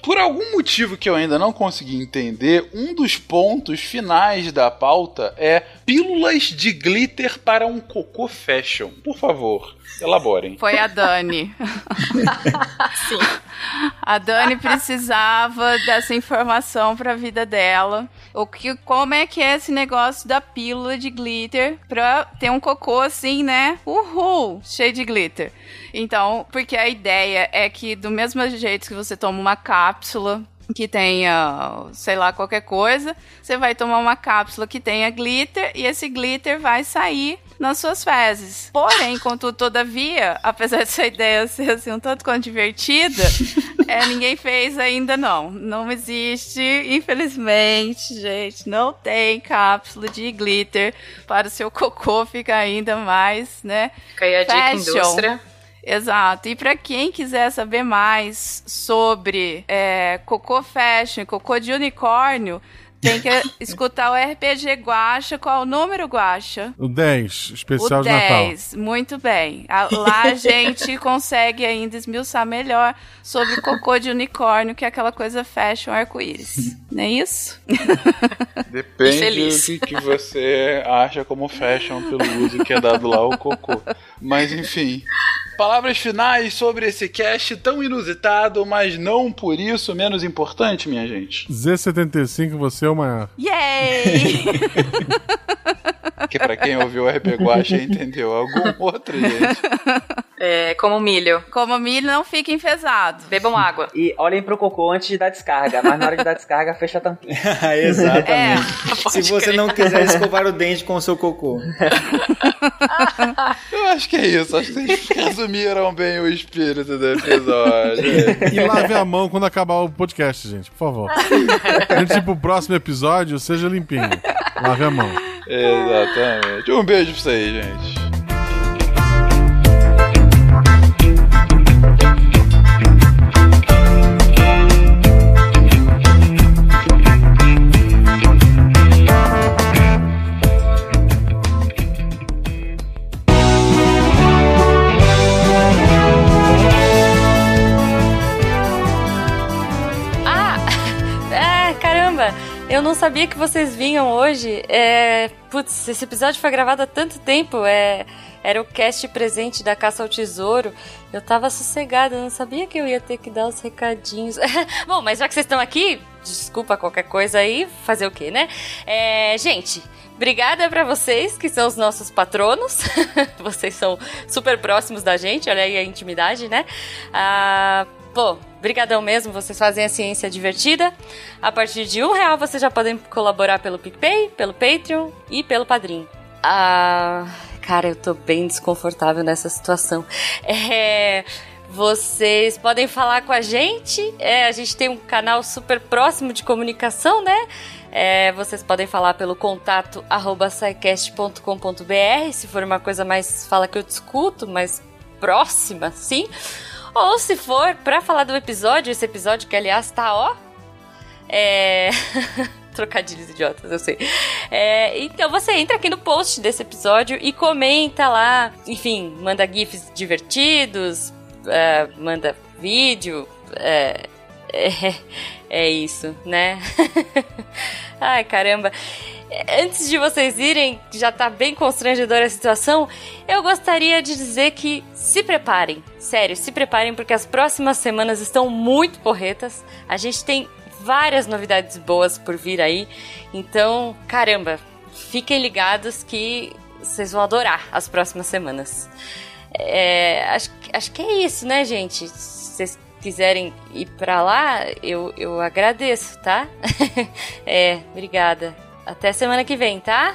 Por algum motivo que eu ainda não consegui entender, um dos pontos finais da pauta é pílulas de glitter para um cocô fashion. Por favor, elaborem.
Foi a Dani.
Sim.
A Dani precisava dessa informação para a vida dela. O que, como é que é esse negócio da pílula de glitter pra ter um cocô assim, né? Uhul, cheio de glitter. Então, porque a ideia é que do mesmo jeito que você toma uma cápsula que tenha, sei lá, qualquer coisa, você vai tomar uma cápsula que tenha glitter e esse glitter vai sair nas suas fezes. Porém, contudo, todavia, apesar dessa ideia ser assim um tanto quanto divertida, é, ninguém fez ainda não. Não existe, infelizmente, gente, não tem cápsula de glitter para o seu cocô ficar ainda mais, né?
Fica aí a dica indústria.
Exato. E para quem quiser saber mais sobre é, cocô fashion, e cocô de unicórnio, tem que escutar o RPG Guacha. Qual é o número, Guacha?
O 10, especial
o
de Natal.
10, muito bem. A- Lá a gente consegue ainda esmiuçar melhor sobre cocô de unicórnio, que é aquela coisa fashion arco-íris. Não é isso?
Depende do que, que você acha como fashion pelo uso que é dado lá ao cocô. Mas enfim. Palavras finais sobre esse cast tão inusitado, mas não por isso menos importante, minha gente.
Z75, você é o maior.
Yay!
Que pra quem ouviu o RP Guacha entendeu. Algum outro, gente.
É, como milho.
Como milho, não fica enfesado.
Bebam água.
E olhem pro cocô antes de dar descarga, mas na hora de dar descarga, fecha a tampinha.
Exatamente.
É,
Se você não quiser escovar o dente com o seu cocô.
Eu acho que é isso. Acho que vocês resumiram bem o espírito do episódio.
E lave a mão quando acabar o podcast, gente, por favor. Antes de ir pro próximo episódio, seja limpinho. Lave a mão.
Exatamente. Um beijo pra vocês, gente.
Não sabia que vocês vinham hoje. É... Putz, esse episódio foi gravado há tanto tempo. É... Era o cast presente da Caça ao Tesouro. Eu tava sossegada, eu não sabia que eu ia ter que dar os recadinhos. Bom, mas já que vocês estão aqui, desculpa qualquer coisa aí, fazer o quê, né? É... Gente, Obrigada para vocês que são os nossos patronos. vocês são super próximos da gente, olha aí a intimidade, né? Ah, pô, brigadão mesmo, vocês fazem a ciência divertida. A partir de um real vocês já podem colaborar pelo PicPay, pelo Patreon e pelo Padrim. Ah, cara, eu tô bem desconfortável nessa situação. É... Vocês podem falar com a gente. É, a gente tem um canal super próximo de comunicação, né? É, vocês podem falar pelo contato arroba se for uma coisa mais fala que eu discuto, mais próxima, sim. Ou se for para falar do episódio, esse episódio que aliás tá ó. É. Trocadilhos idiotas, eu sei. É, então você entra aqui no post desse episódio e comenta lá, enfim, manda GIFs divertidos, é, manda vídeo, é, é, é isso, né? Ai, caramba. Antes de vocês irem, já tá bem constrangedora a situação, eu gostaria de dizer que se preparem. Sério, se preparem porque as próximas semanas estão muito porretas. A gente tem várias novidades boas por vir aí. Então, caramba, fiquem ligados que vocês vão adorar as próximas semanas. É, acho, acho que é isso, né, gente? Se vocês quiserem ir para lá, eu, eu agradeço, tá? é, obrigada. Até semana que vem, tá?